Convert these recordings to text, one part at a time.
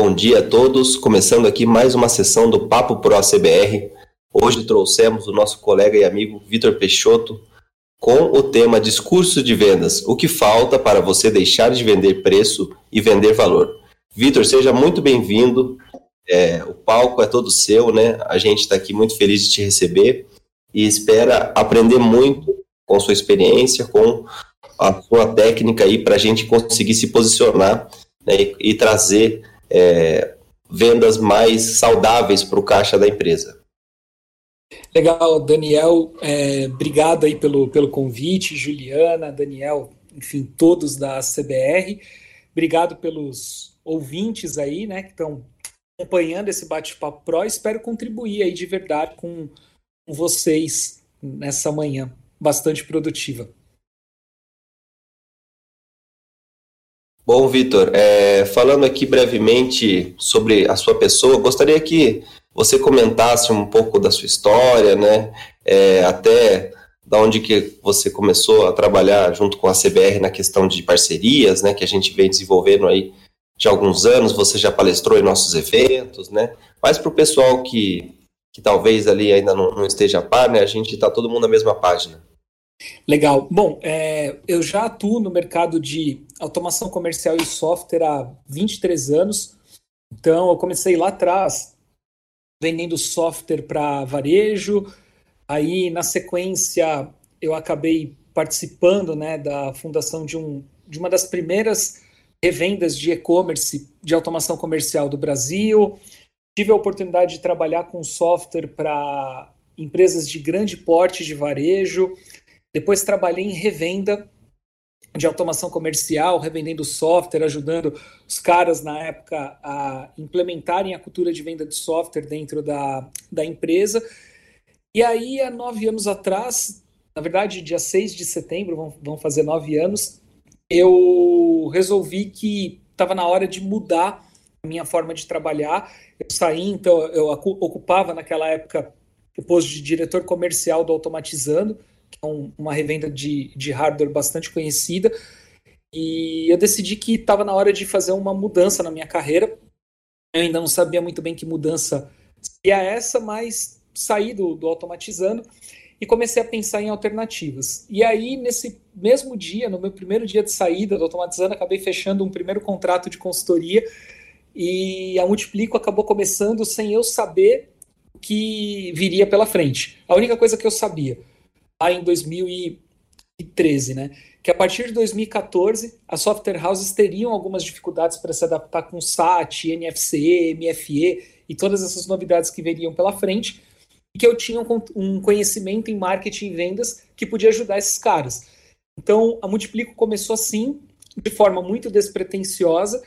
Bom dia a todos. Começando aqui mais uma sessão do Papo Pro CBR. Hoje trouxemos o nosso colega e amigo Vitor Peixoto com o tema Discurso de Vendas: O que falta para você deixar de vender preço e vender valor. Vitor, seja muito bem-vindo. É, o palco é todo seu, né? A gente está aqui muito feliz de te receber e espera aprender muito com sua experiência, com a sua técnica aí para a gente conseguir se posicionar né, e, e, trazer é, vendas mais saudáveis para o caixa da empresa. Legal, Daniel, é, obrigado aí pelo, pelo convite, Juliana, Daniel, enfim, todos da CBR. Obrigado pelos ouvintes aí, né, que estão acompanhando esse bate-papo pro. Espero contribuir aí de verdade com, com vocês nessa manhã bastante produtiva. Bom, Vitor, é, falando aqui brevemente sobre a sua pessoa, gostaria que você comentasse um pouco da sua história, né? É, até da onde que você começou a trabalhar junto com a CBR na questão de parcerias, né? Que a gente vem desenvolvendo aí de alguns anos. Você já palestrou em nossos eventos, né? Mas para o pessoal que, que talvez ali ainda não, não esteja a par, né? A gente está todo mundo na mesma página. Legal. Bom, é, eu já atuo no mercado de automação comercial e software há 23 anos. Então, eu comecei lá atrás vendendo software para varejo. Aí, na sequência, eu acabei participando né, da fundação de, um, de uma das primeiras revendas de e-commerce de automação comercial do Brasil. Tive a oportunidade de trabalhar com software para empresas de grande porte de varejo. Depois trabalhei em revenda de automação comercial, revendendo software, ajudando os caras na época a implementarem a cultura de venda de software dentro da, da empresa. E aí, há nove anos atrás, na verdade, dia 6 de setembro, vão, vão fazer nove anos, eu resolvi que estava na hora de mudar a minha forma de trabalhar. Eu saí, então, eu ocupava naquela época o posto de diretor comercial do Automatizando, que é um, uma revenda de, de hardware bastante conhecida. E eu decidi que estava na hora de fazer uma mudança na minha carreira. Eu ainda não sabia muito bem que mudança seria essa, mas saí do, do automatizando e comecei a pensar em alternativas. E aí, nesse mesmo dia, no meu primeiro dia de saída do automatizando, acabei fechando um primeiro contrato de consultoria e a Multiplico acabou começando sem eu saber o que viria pela frente. A única coisa que eu sabia lá em 2013, né? Que a partir de 2014 as software houses teriam algumas dificuldades para se adaptar com SAT, NFC, MFE e todas essas novidades que viriam pela frente, e que eu tinha um conhecimento em marketing e vendas que podia ajudar esses caras. Então a Multiplico começou assim, de forma muito despretensiosa,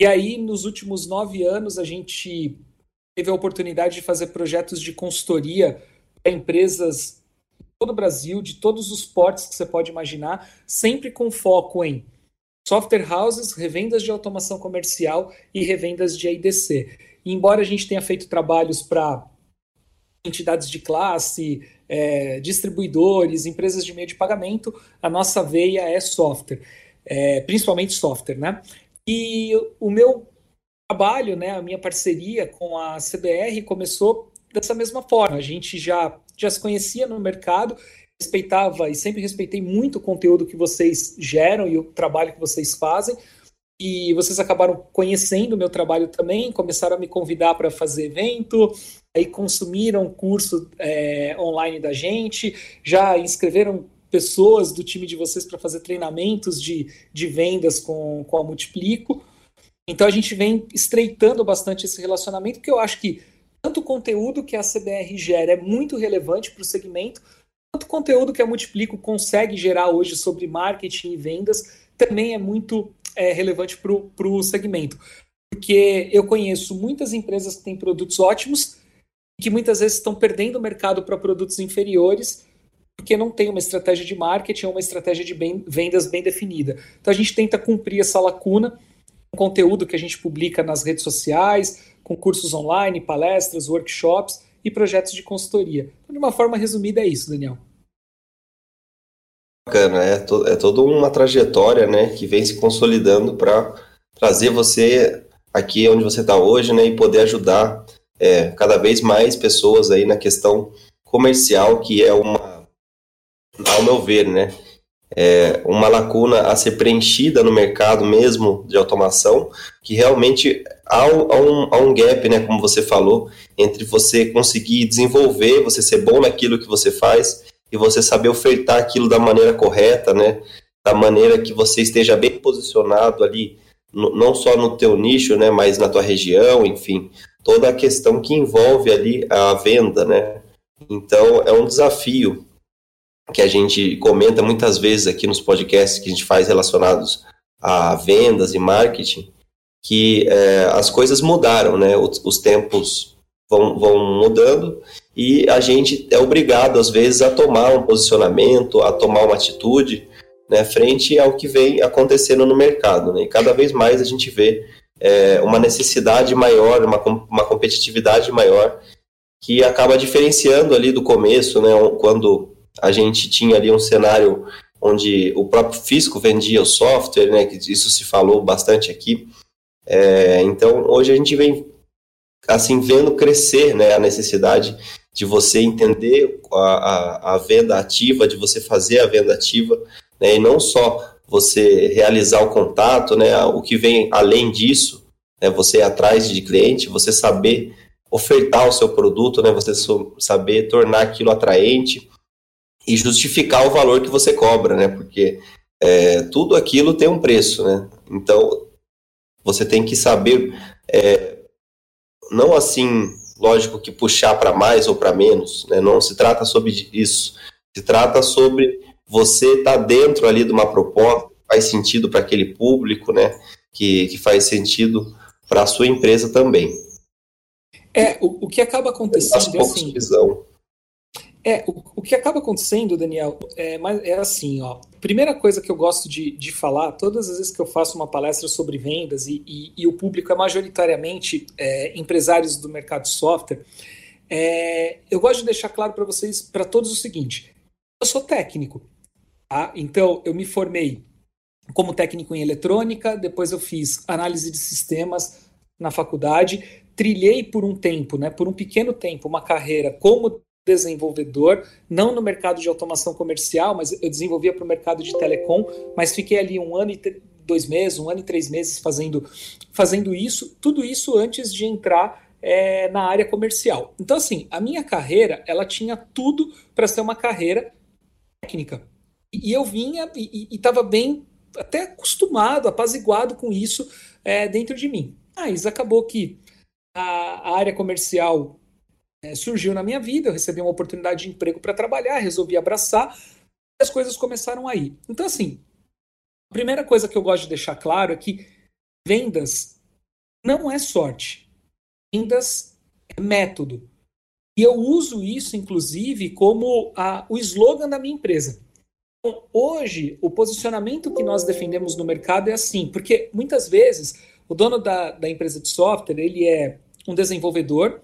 e aí nos últimos nove anos a gente teve a oportunidade de fazer projetos de consultoria para empresas todo o Brasil, de todos os portes que você pode imaginar, sempre com foco em software houses, revendas de automação comercial e revendas de IDC. E embora a gente tenha feito trabalhos para entidades de classe, é, distribuidores, empresas de meio de pagamento, a nossa veia é software, é, principalmente software, né? E o meu trabalho, né, a minha parceria com a CBR começou dessa mesma forma. A gente já já se conhecia no mercado, respeitava e sempre respeitei muito o conteúdo que vocês geram e o trabalho que vocês fazem. E vocês acabaram conhecendo o meu trabalho também, começaram a me convidar para fazer evento, aí consumiram curso é, online da gente, já inscreveram pessoas do time de vocês para fazer treinamentos de, de vendas com, com a Multiplico. Então a gente vem estreitando bastante esse relacionamento, porque eu acho que tanto o conteúdo que a CBR gera é muito relevante para o segmento, quanto o conteúdo que a Multiplico consegue gerar hoje sobre marketing e vendas também é muito é, relevante para o segmento. Porque eu conheço muitas empresas que têm produtos ótimos e que muitas vezes estão perdendo o mercado para produtos inferiores porque não tem uma estratégia de marketing ou uma estratégia de bem, vendas bem definida. Então a gente tenta cumprir essa lacuna com conteúdo que a gente publica nas redes sociais, com cursos online, palestras, workshops e projetos de consultoria. Então, de uma forma resumida, é isso, Daniel. Bacana, é, to, é toda uma trajetória né, que vem se consolidando para trazer você aqui onde você está hoje, né, e poder ajudar é, cada vez mais pessoas aí na questão comercial, que é uma, ao meu ver, né, é uma lacuna a ser preenchida no mercado mesmo de automação, que realmente há um, há um, gap, né, como você falou, entre você conseguir desenvolver, você ser bom naquilo que você faz e você saber ofertar aquilo da maneira correta, né, da maneira que você esteja bem posicionado ali, no, não só no teu nicho, né, mas na tua região, enfim, toda a questão que envolve ali a venda, né. Então é um desafio que a gente comenta muitas vezes aqui nos podcasts que a gente faz relacionados a vendas e marketing, que é, as coisas mudaram, né? Os, os, tempos vão, vão mudando e a gente é obrigado, às vezes, a tomar um posicionamento, a tomar uma atitude né, frente ao que vem acontecendo no mercado. Né? E cada vez mais a gente vê é, uma necessidade maior, uma, uma competitividade maior, que acaba diferenciando ali do começo, né, quando a gente tinha ali um cenário onde o próprio fisco vendia o software, né, que isso se falou bastante aqui. É, então, hoje a gente vem assim vendo crescer né, a necessidade de você entender a, a, a venda ativa, de você fazer a venda ativa, né, e não só você realizar o contato, né, o que vem além disso, né, você ir atrás de cliente, você saber ofertar o seu produto, né, você saber tornar aquilo atraente, e justificar o valor que você cobra, né? Porque é, tudo aquilo tem um preço, né? Então você tem que saber, é, não assim, lógico que puxar para mais ou para menos, né? Não se trata sobre isso. Se trata sobre você estar tá dentro ali de uma proposta que faz sentido para aquele público, né? Que, que faz sentido para a sua empresa também. É, o, o que acaba acontecendo é assim. Visão é, o, o, que acaba acontecendo, Daniel, é, é assim, ó. Primeira coisa que eu gosto de, de falar, todas as vezes que eu faço uma palestra sobre vendas e, e, e o público é majoritariamente é, empresários do mercado de software, é, eu gosto de deixar claro para vocês, para todos, o seguinte: eu sou técnico, tá? Então, eu me formei como técnico em eletrônica, depois eu fiz análise de sistemas na faculdade, trilhei por um tempo, né, por um pequeno tempo, uma carreira como desenvolvedor, não no mercado de automação comercial, mas eu desenvolvia para o mercado de telecom, mas fiquei ali um ano e dois meses, um ano e três meses fazendo, fazendo isso, tudo isso antes de entrar é, na área comercial. Então, assim, a minha carreira, ela tinha tudo para ser uma carreira técnica. E, eu vinha e estava bem até acostumado, apaziguado com isso é, dentro de mim. Mas acabou que a, a área comercial é, surgiu na minha vida, eu recebi uma oportunidade de emprego para trabalhar, resolvi abraçar, e as coisas começaram aí. Então, assim, a primeira coisa que eu gosto de deixar claro é que vendas não é sorte. Vendas é método. E eu uso isso, inclusive, como a, o slogan da minha empresa. Então, hoje, o posicionamento que nós defendemos no mercado é assim, porque muitas vezes o dono da, da empresa de software, ele é um desenvolvedor,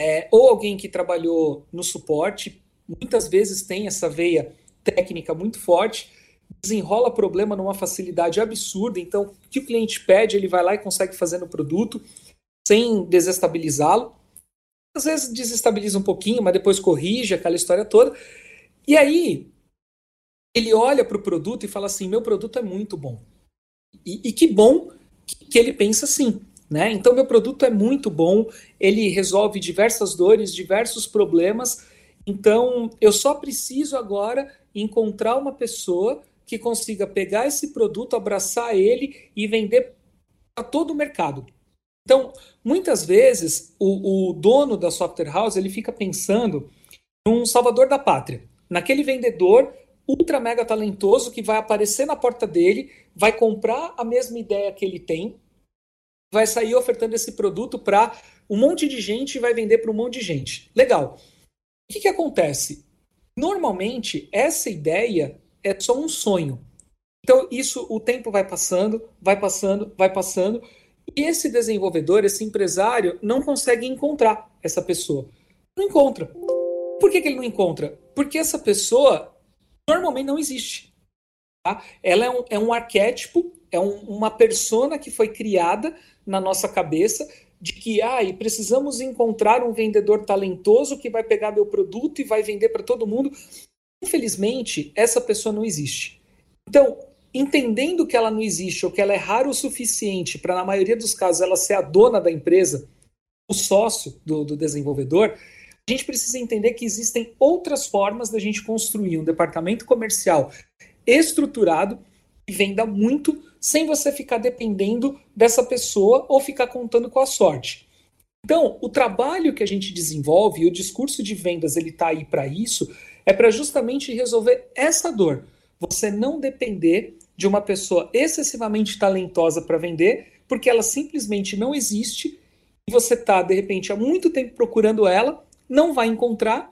é, ou alguém que trabalhou no suporte, muitas vezes tem essa veia técnica muito forte, desenrola problema numa facilidade absurda. Então, o que o cliente pede, ele vai lá e consegue fazer no produto sem desestabilizá-lo. Às vezes desestabiliza um pouquinho, mas depois corrige aquela história toda. E aí, ele olha para o produto e fala assim: meu produto é muito bom. E, e que bom que, que ele pensa assim. Né? Então, meu produto é muito bom, ele resolve diversas dores, diversos problemas. Então, eu só preciso agora encontrar uma pessoa que consiga pegar esse produto, abraçar ele e vender para todo o mercado. Então, muitas vezes, o, o, dono da software house ele fica pensando num salvador da pátria, naquele vendedor ultra mega talentoso que vai aparecer na porta dele, vai comprar a mesma ideia que ele tem, vai sair ofertando esse produto para um monte de gente e vai vender para um monte de gente. Legal. O que, que acontece? Normalmente, essa ideia é só um sonho. Então, isso, o tempo vai passando, vai passando, vai passando, e esse desenvolvedor, esse empresário, não consegue encontrar essa pessoa. Não encontra. Por que, que ele não encontra? Porque essa pessoa normalmente não existe. Tá? Ela é um, é um arquétipo É um, uma persona que foi criada na nossa cabeça de que ah, precisamos encontrar um vendedor talentoso que vai pegar meu produto e vai vender para todo mundo. Infelizmente, essa pessoa não existe. Então, entendendo que ela não existe ou que ela é rara o suficiente para, na maioria dos casos, ela ser a dona da empresa, o sócio do, do desenvolvedor, a gente precisa entender que existem outras formas da gente construir um departamento comercial estruturado e venda muito sem você ficar dependendo dessa pessoa ou ficar contando com a sorte. Então, o trabalho que a gente desenvolve e o discurso de vendas ele está aí para isso, é para justamente resolver essa dor. Você não depender de uma pessoa excessivamente talentosa para vender, porque ela simplesmente não existe e você está, de repente, há muito tempo procurando ela, não vai encontrar,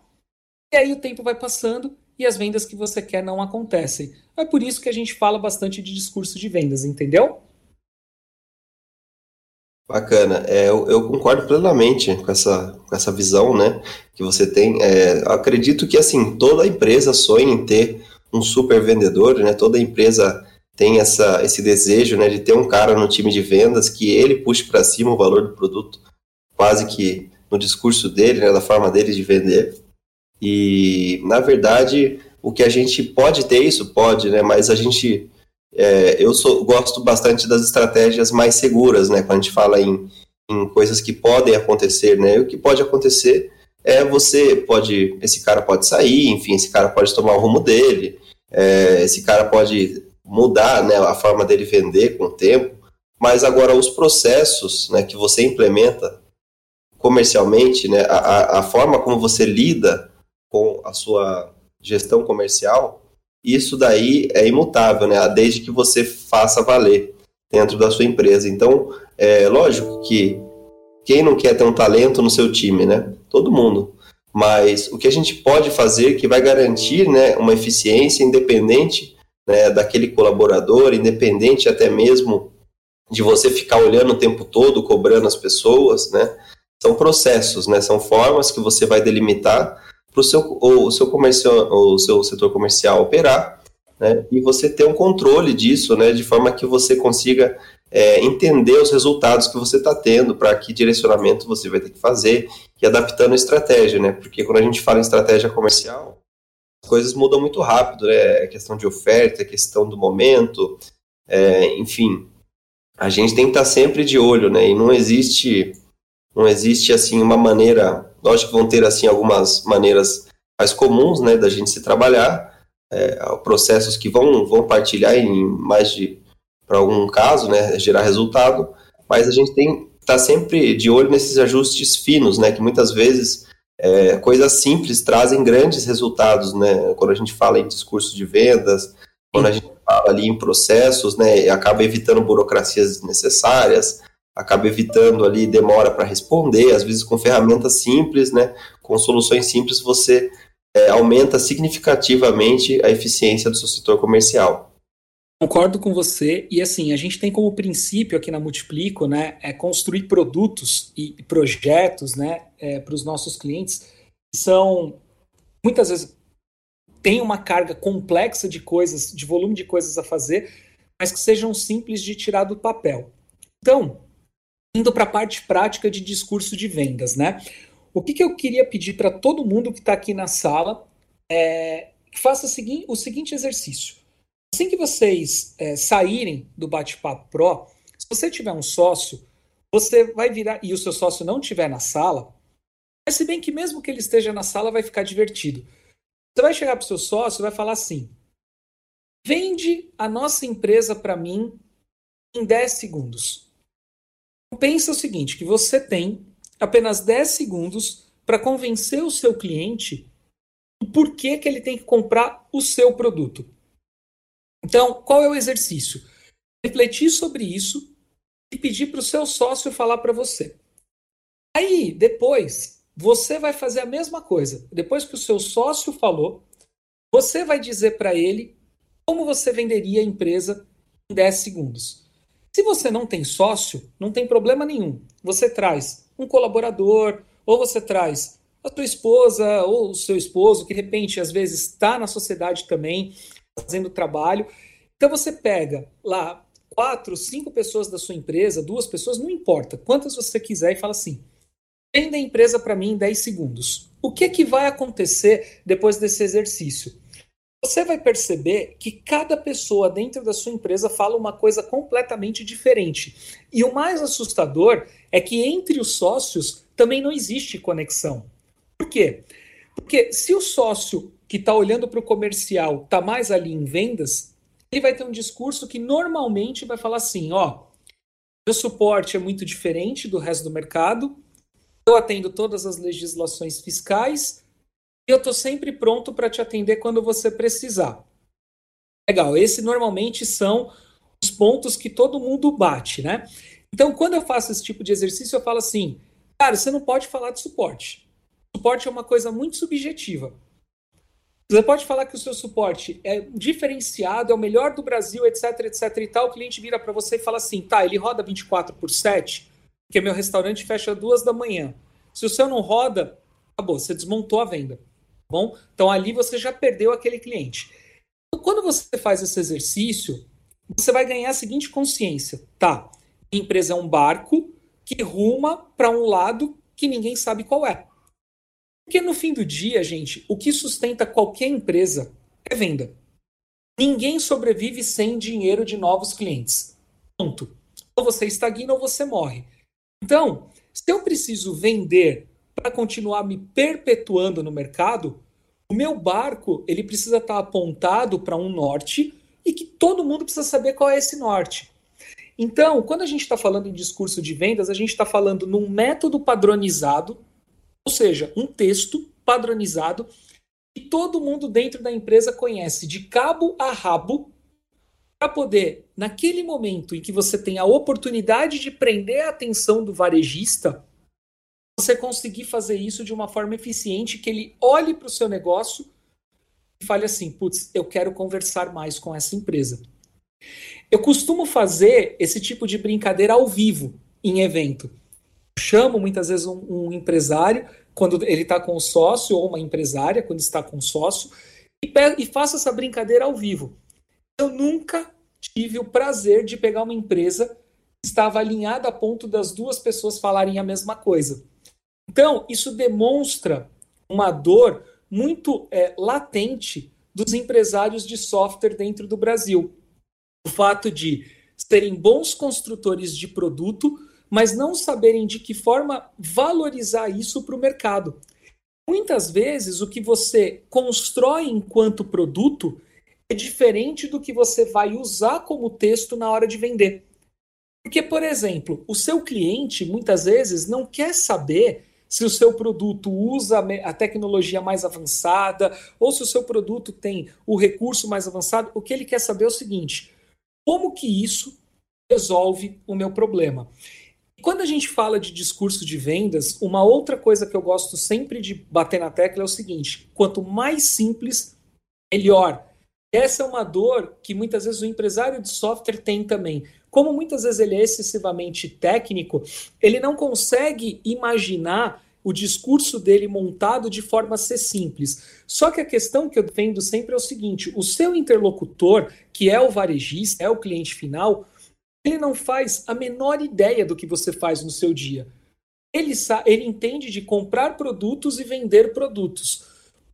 e aí o tempo vai passando e as vendas que você quer não acontecem. É por isso que a gente fala bastante de discurso de vendas, entendeu? Bacana, é, eu, eu, concordo plenamente com essa, com essa visão, né, que você tem. É, acredito que, assim, toda empresa sonha em ter um super vendedor, né, toda empresa tem essa, esse desejo, né, de ter um cara no time de vendas que ele puxe para cima o valor do produto, quase que no discurso dele, né, da forma dele de vender. E, na verdade, o que a gente pode ter isso, pode, né, mas a gente é, eu sou, gosto bastante das estratégias mais seguras, né? Quando a gente fala em, em coisas que podem acontecer, né? O que pode acontecer é você pode, esse cara pode sair, enfim, esse cara pode tomar o rumo dele, é, esse cara pode mudar, né? A forma dele vender com o tempo. Mas agora os processos, né? Que você implementa comercialmente, né? A, a forma como você lida com a sua gestão comercial isso daí é imutável, né? Desde que você faça valer dentro da sua empresa. Então, é lógico que quem não quer ter um talento no seu time, né? Todo mundo. Mas o que a gente pode fazer que vai garantir né, uma eficiência independente né, daquele colaborador, independente até mesmo de você ficar olhando o tempo todo, cobrando as pessoas, né? São processos, né? São formas que você vai delimitar para o seu, o seu, o seu setor comercial operar, né, e você ter um controle disso, né, de forma que você consiga é, entender os resultados que você está tendo, para que direcionamento você vai ter que fazer, e adaptando a estratégia, né, porque quando a gente fala em estratégia comercial, as coisas mudam muito rápido, né, é questão de oferta, é questão do momento, é, enfim, a gente tem que estar tá sempre de olho, né, e não existe, não existe, assim, uma maneira Lógico que vão ter assim algumas maneiras mais comuns, né, da gente se trabalhar, é, processos que vão vão partilhar em mais de para algum caso, né, gerar resultado, mas a gente tem estar tá sempre de olho nesses ajustes finos, né, que muitas vezes é, coisas simples trazem grandes resultados, né, quando a gente fala em discurso de vendas, quando a gente fala ali em processos, né, acaba evitando burocracias desnecessárias, acaba evitando ali demora para responder, às vezes com ferramentas simples, né, com soluções simples você é, aumenta significativamente a eficiência do seu setor comercial. Concordo com você e assim a gente tem como princípio aqui na Multiplico, né, é construir produtos e projetos, né, é, para os nossos clientes que são muitas vezes tem uma carga complexa de coisas, de volume de coisas a fazer, mas que sejam simples de tirar do papel. Então, indo para a parte prática de discurso de vendas, né? O que, que eu queria pedir para todo mundo que está aqui na sala é que faça o seguinte, o seguinte exercício. Assim que vocês é, saírem do Bate-Papo Pro, se você tiver um sócio, você vai virar, e o seu sócio não estiver na sala, mas se bem que mesmo que ele esteja na sala, vai ficar divertido. Você vai chegar para o seu sócio e vai falar assim: vende a nossa empresa para mim em 10 segundos. Pensa o seguinte, que você tem apenas 10 segundos para convencer o seu cliente do porquê que ele tem que comprar o seu produto. Então, qual é o exercício? Refletir sobre isso e pedir para o seu sócio falar para você. Aí, depois, você vai fazer a mesma coisa. Depois que o seu sócio falou, você vai dizer para ele como você venderia a empresa em 10 segundos. Se você não tem sócio, não tem problema nenhum. Você traz um colaborador, ou você traz a sua esposa ou o seu esposo, que de repente às vezes está na sociedade também, fazendo trabalho. Então você pega lá quatro, cinco pessoas da sua empresa, duas pessoas, não importa, quantas você quiser, e fala assim: venda a empresa para mim em 10 segundos. O que, que vai acontecer depois desse exercício? Você vai perceber que cada pessoa dentro da sua empresa fala uma coisa completamente diferente. E o mais assustador é que entre os sócios também não existe conexão. Por quê? Porque se o sócio que está olhando para o comercial está mais ali em vendas, ele vai ter um discurso que normalmente vai falar assim: ó, meu suporte é muito diferente do resto do mercado, eu atendo todas as legislações fiscais eu estou sempre pronto para te atender quando você precisar. Legal, esses normalmente são os pontos que todo mundo bate, né? Então, quando eu faço esse tipo de exercício, eu falo assim, cara, você não pode falar de suporte. Suporte é uma coisa muito subjetiva. Você pode falar que o seu suporte é diferenciado, é o melhor do Brasil, etc, etc e tal. O cliente vira para você e fala assim, tá, ele roda 24 por 7, porque meu restaurante fecha duas da manhã. Se o seu não roda, acabou, você desmontou a venda. Bom? Então ali você já perdeu aquele cliente. Então, quando você faz esse exercício, você vai ganhar a seguinte consciência, tá? Empresa é um barco que ruma para um lado que ninguém sabe qual é. Porque no fim do dia, gente, o que sustenta qualquer empresa é venda. Ninguém sobrevive sem dinheiro de novos clientes. Ponto. Ou você estagna ou você morre. Então, se eu preciso vender para continuar me perpetuando no mercado, o meu barco ele precisa estar tá apontado para um norte e que todo mundo precisa saber qual é esse norte. Então, quando a gente está falando em discurso de vendas, a gente está falando num método padronizado, ou seja, um texto padronizado que todo mundo dentro da empresa conhece de cabo a rabo para poder, naquele momento em que você tem a oportunidade de prender a atenção do varejista, você conseguir fazer isso de uma forma eficiente, que ele olhe para o seu negócio e fale assim: putz, eu quero conversar mais com essa empresa. Eu costumo fazer esse tipo de brincadeira ao vivo, em evento. Chamo muitas vezes um, um empresário, quando ele está com um sócio, ou uma empresária, quando está com um sócio, e, e faço essa brincadeira ao vivo eu nunca tive o prazer de pegar uma empresa que estava alinhada a ponto das duas pessoas falarem a mesma coisa. Então, isso demonstra uma dor muito é, latente dos empresários de software dentro do Brasil. O fato de serem bons construtores de produto, mas não saberem de que forma valorizar isso para o mercado. Muitas vezes, o que você constrói enquanto produto é diferente do que você vai usar como texto na hora de vender. Porque, por exemplo, o seu cliente muitas vezes não quer saber se o seu produto usa a tecnologia mais avançada ou se o seu produto tem o recurso mais avançado. O que ele quer saber é o seguinte: como que isso resolve o meu problema? Quando a gente fala de discurso de vendas, uma outra coisa que eu gosto sempre de bater na tecla é o seguinte: quanto mais simples, melhor. Essa é uma dor que muitas vezes o empresário de software tem também. Como muitas vezes ele é excessivamente técnico, ele não consegue imaginar o discurso dele montado de forma a ser simples. Só que a questão que eu defendo sempre é o seguinte: o seu interlocutor, que é o varejista, é o cliente final, ele não faz a menor ideia do que você faz no seu dia. Ele, ele entende de comprar produtos e vender produtos.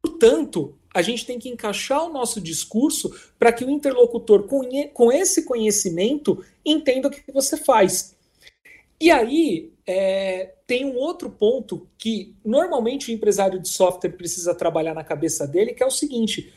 Portanto, a gente tem que encaixar o nosso discurso para que o interlocutor, com esse conhecimento, entenda o que você faz. E aí, é, tem um outro ponto que normalmente o empresário de software precisa trabalhar na cabeça dele, que é o seguinte: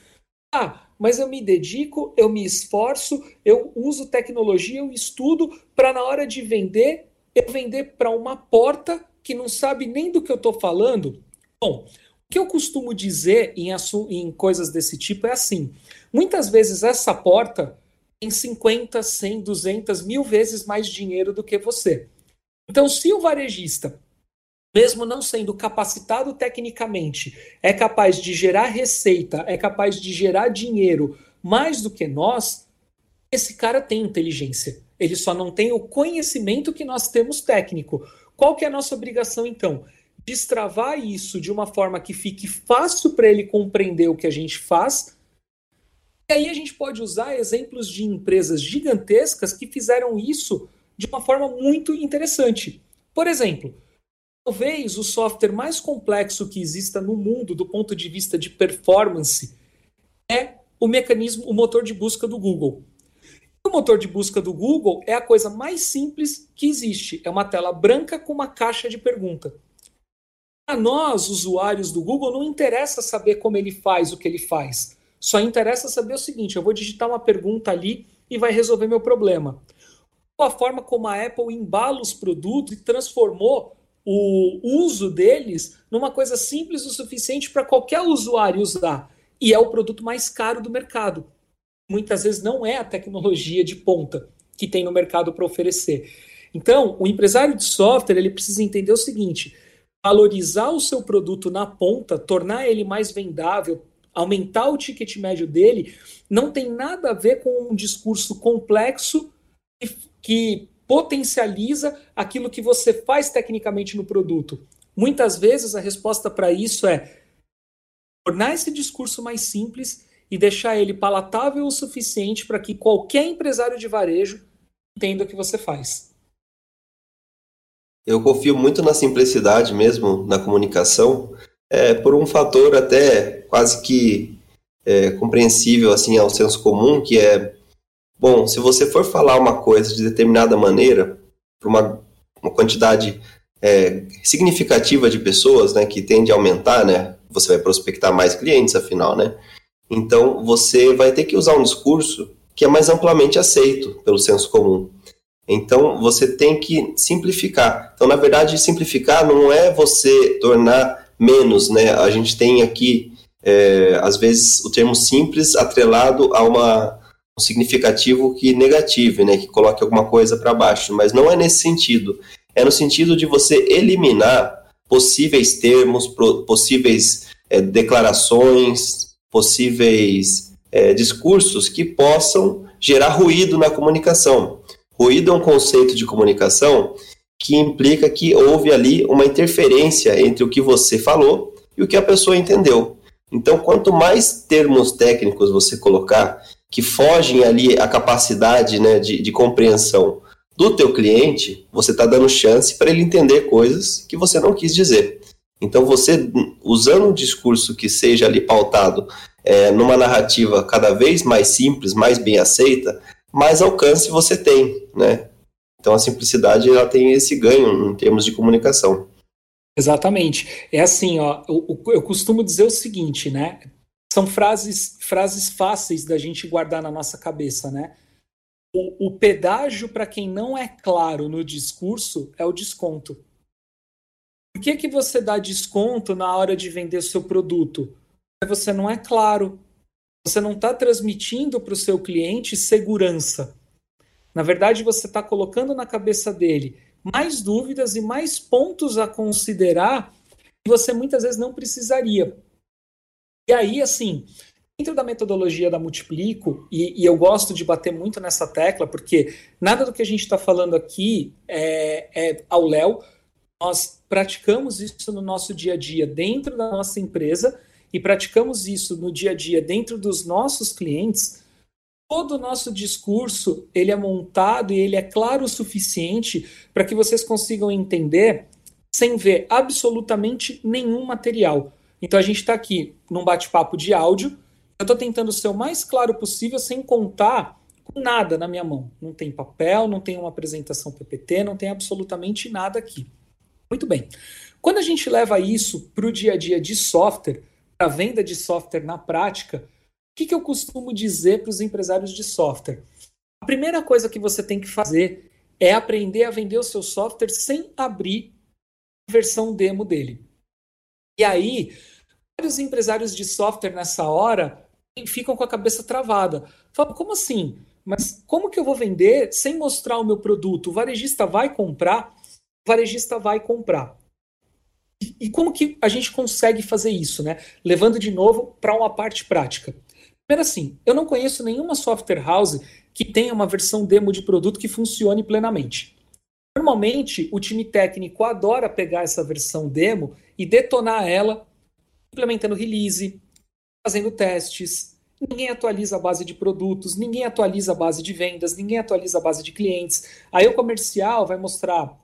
ah, mas eu me dedico, eu me esforço, eu uso tecnologia, eu estudo para na hora de vender, eu vender para uma porta que não sabe nem do que eu estou falando. Bom, que eu costumo dizer em, em coisas desse tipo é assim: muitas vezes essa porta tem 50, 100, 200, mil vezes mais dinheiro do que você. Então, se o varejista, mesmo não sendo capacitado tecnicamente, é capaz de gerar receita, é capaz de gerar dinheiro mais do que nós, esse cara tem inteligência. Ele só não tem o conhecimento que nós temos técnico. Qual que é a nossa obrigação, então? Destravar isso de uma forma que fique fácil para ele compreender o que a gente faz, E aí a gente pode usar exemplos de empresas gigantescas que fizeram isso de uma forma muito interessante. Por exemplo, talvez o software mais complexo que exista no mundo do ponto de vista de performance é o mecanismo, o motor de busca do Google. O motor de busca do Google é a coisa mais simples que existe. É uma tela branca com uma caixa de pergunta. Para nós, usuários do Google, não interessa saber como ele faz o que ele faz. Só interessa saber o seguinte: eu vou digitar uma pergunta ali e vai resolver meu problema. A forma como a Apple embala os produtos e transformou o uso deles numa coisa simples o suficiente para qualquer usuário usar. E é o produto mais caro do mercado muitas vezes não é a tecnologia de ponta que tem no mercado para oferecer. Então, o empresário de software ele precisa entender o seguinte: valorizar o seu produto na ponta, tornar ele mais vendável, aumentar o ticket médio dele, não tem nada a ver com um discurso complexo que, potencializa aquilo que você faz tecnicamente no produto. Muitas vezes a resposta para isso é tornar esse discurso mais simples e deixar ele palatável o suficiente para que qualquer empresário de varejo entenda o que você faz. Eu confio muito na simplicidade mesmo na comunicação, é, por um fator até quase que é, compreensível assim ao senso comum, que é bom, se você for falar uma coisa de determinada maneira para uma, uma quantidade é, significativa de pessoas, né, que tende a aumentar, né, você vai prospectar mais clientes, afinal, né? Então, você vai ter que usar um discurso que é mais amplamente aceito pelo senso comum. Então, você tem que simplificar. Então, na verdade, simplificar não é você tornar menos, né? A gente tem aqui, é, às vezes, o termo simples atrelado a uma, um significativo que negative, né? Que coloque alguma coisa para baixo. Mas não é nesse sentido. É no sentido de você eliminar possíveis termos, possíveis é, declarações, possíveis é, discursos que possam gerar ruído na comunicação. Ruído é um conceito de comunicação que implica que houve ali uma interferência entre o que você falou e o que a pessoa entendeu. Então, quanto mais termos técnicos você colocar que fogem ali a capacidade né, de, de compreensão do teu cliente, você está dando chance para ele entender coisas que você não quis dizer. Então, você, usando um discurso que seja ali pautado é, numa narrativa cada vez mais simples, mais bem aceita, mais alcance você tem, né? Então, a simplicidade ela tem esse ganho em termos de comunicação. Exatamente. É assim, ó, eu, eu costumo dizer o seguinte, né? São frases, frases fáceis da gente guardar na nossa cabeça, né? O, o pedágio para quem não é claro no discurso é o desconto. Por que, que você dá desconto na hora de vender o seu produto? Porque você não é claro. Você não está transmitindo para o seu cliente segurança. Na verdade, você está colocando na cabeça dele mais dúvidas e mais pontos a considerar que você muitas vezes não precisaria. E aí, assim, dentro da metodologia da Multiplico, e, e, eu gosto de bater muito nessa tecla, porque nada do que a gente está falando aqui é, é ao léu, nós praticamos isso no nosso dia a dia dentro da nossa empresa e praticamos isso no dia a dia dentro dos nossos clientes, todo o nosso discurso ele é montado e ele é claro o suficiente para que vocês consigam entender sem ver absolutamente nenhum material. Então a gente está aqui num bate-papo de áudio. Eu estou tentando ser o mais claro possível sem contar com nada na minha mão. Não tem papel, não tem uma apresentação PPT, não tem absolutamente nada aqui. Muito bem. Quando a gente leva isso para o dia a dia de software, a venda de software na prática, o que, que eu costumo dizer para os empresários de software? A primeira coisa que você tem que fazer é aprender a vender o seu software sem abrir a versão demo dele. E aí, vários empresários de software nessa hora ficam com a cabeça travada. Falam, como assim? Mas como que eu vou vender sem mostrar o meu produto? O varejista vai comprar? o varejista vai comprar. E, como que a gente consegue fazer isso, né? Levando de novo para uma parte prática. Primeiro assim, eu não conheço nenhuma software house que tenha uma versão demo de produto que funcione plenamente. Normalmente, o time técnico adora pegar essa versão demo e detonar ela, implementando release, fazendo testes, ninguém atualiza a base de produtos, ninguém atualiza a base de vendas, ninguém atualiza a base de clientes. Aí o comercial vai mostrar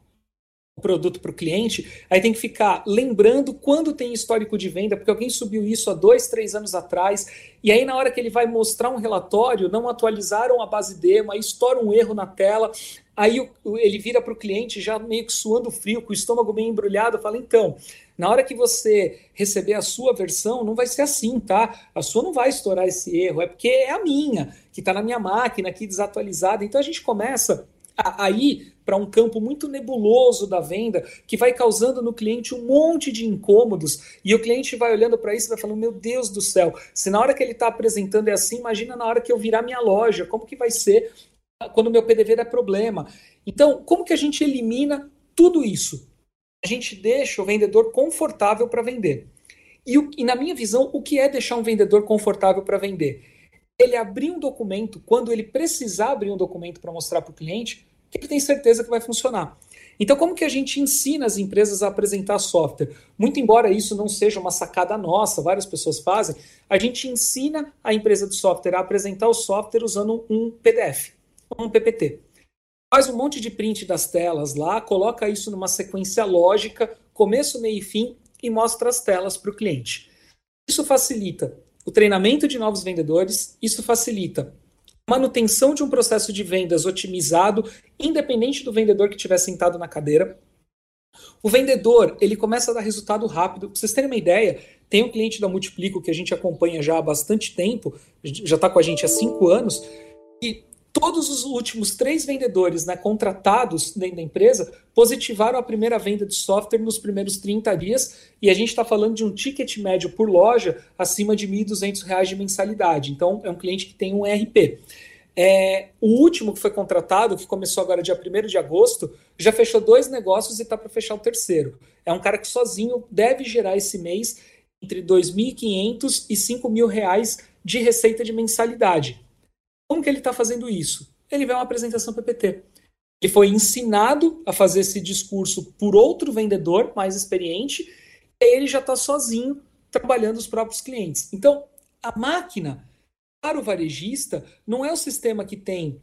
produto para o cliente, aí tem que ficar lembrando quando tem histórico de venda, porque alguém subiu isso há dois, três anos atrás, e aí na hora que ele vai mostrar um relatório, não atualizaram a base demo, aí estoura um erro na tela, aí ele vira para o cliente já meio que suando frio, com o estômago meio embrulhado, fala, então, na hora que você receber a sua versão, não vai ser assim, tá? A sua não vai estourar esse erro, é porque é a minha, que está na minha máquina aqui desatualizada, então a gente começa a ir para um campo muito nebuloso da venda, que vai causando no cliente um monte de incômodos, e o cliente vai olhando para isso e vai falando: Meu Deus do céu, se na hora que ele está apresentando é assim, imagina na hora que eu virar minha loja, como que vai ser quando o meu PDV der problema? Então, como que a gente elimina tudo isso? A gente deixa o vendedor confortável para vender. E, e, na minha visão, o que é deixar um vendedor confortável para vender? Ele abrir um documento, quando ele precisar abrir um documento para mostrar para o cliente, que ele tem certeza que vai funcionar. Então, como que a gente ensina as empresas a apresentar software? Muito embora isso não seja uma sacada nossa, várias pessoas fazem, a gente ensina a empresa de software a apresentar o software usando um PDF, um PPT. Faz um monte de print das telas lá, coloca isso numa sequência lógica, começo, meio e fim, e mostra as telas para o cliente. Isso facilita o treinamento de novos vendedores, isso facilita manutenção de um processo de vendas otimizado, independente do vendedor que estiver sentado na cadeira. O vendedor, ele começa a dar resultado rápido. Para vocês terem uma ideia, tem um cliente da Multiplico que a gente acompanha já há bastante tempo, já está com a gente há cinco anos, e todos os últimos três vendedores né, contratados dentro da empresa positivaram a primeira venda de software nos primeiros 30 dias, e a gente está falando de um ticket médio por loja acima de R$ 1.200 de mensalidade. Então, é um cliente que tem um RP. É, o último que foi contratado, que começou agora dia 1 de agosto, já fechou dois negócios e está para fechar o terceiro. É um cara que sozinho deve gerar esse mês entre R$ 2.500 e 5.000 reais de receita de mensalidade. Como que ele está fazendo isso? Ele vê uma apresentação PPT. Ele foi ensinado a fazer esse discurso por outro vendedor mais experiente, e aí ele já está sozinho trabalhando os próprios clientes. Então, a máquina, para o varejista, não é o sistema que tem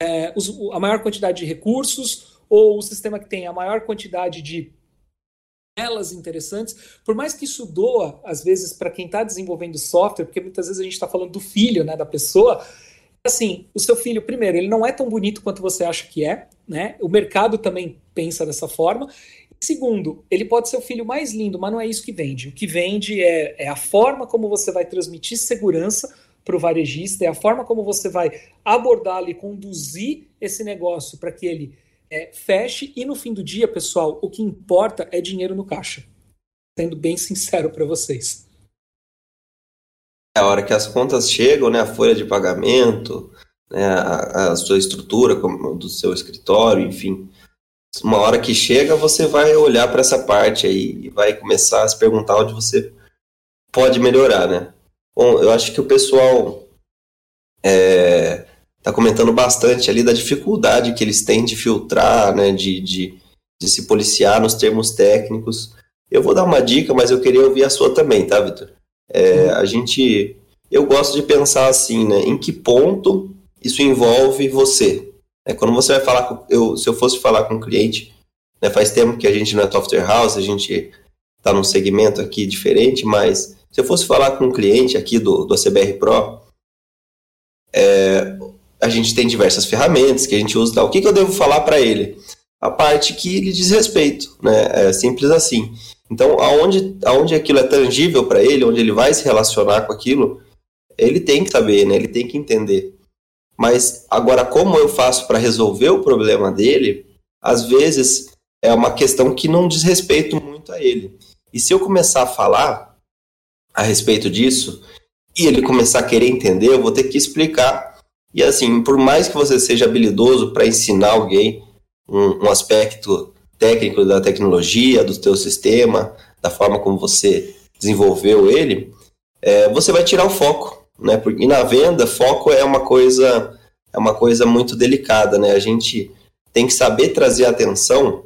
é, os, a maior quantidade de recursos ou o sistema que tem a maior quantidade de telas interessantes, por mais que isso doa, às vezes, para quem está desenvolvendo software, porque muitas vezes a gente está falando do filho né, da pessoa, assim, o seu filho, primeiro, ele não é tão bonito quanto você acha que é, né? O mercado também pensa dessa forma. Segundo, ele pode ser o filho mais lindo, mas não é isso que vende. O que vende é, é a forma como você vai transmitir segurança para o varejista, é a forma como você vai abordá-lo e conduzir esse negócio para que ele é, feche. E no fim do dia, pessoal, o que importa é dinheiro no caixa. Sendo bem sincero para vocês. É a hora que as contas chegam, né, a folha de pagamento, né, a, a sua estrutura do seu escritório, enfim, uma hora que chega, você vai olhar para essa parte aí e vai começar a se perguntar onde você pode melhorar, né? Bom, eu acho que o pessoal é, tá comentando bastante ali da dificuldade que eles têm de filtrar, né, de, de, de se policiar nos termos técnicos. Eu vou dar uma dica, mas eu queria ouvir a sua também, tá, Vitor? É, a gente, eu gosto de pensar assim, né? Em que ponto isso envolve você? É, quando você vai falar, com, eu, se eu fosse falar com um cliente, né, faz tempo que a gente não é software house, a gente está num segmento aqui diferente, mas se eu fosse falar com um cliente aqui do, do ACBR Pro, é, a gente tem diversas ferramentas que a gente usa. O que, que eu devo falar para ele? A parte que lhe diz respeito, né? É simples assim. Então, aonde, aonde aquilo é tangível para ele, onde ele vai se relacionar com aquilo, ele tem que saber, né? Ele tem que entender. Mas agora, como eu faço para resolver o problema dele, às vezes é uma questão que não diz respeito muito a ele. E se eu começar a falar a respeito disso e ele começar a querer entender, eu vou ter que explicar. E assim, por mais que você seja habilidoso para ensinar alguém um, um aspecto técnico da tecnologia, do teu sistema, da forma como você desenvolveu ele, é, você vai tirar o foco, né? Porque na venda, foco é uma coisa é uma coisa muito delicada, né? A gente tem que saber trazer a atenção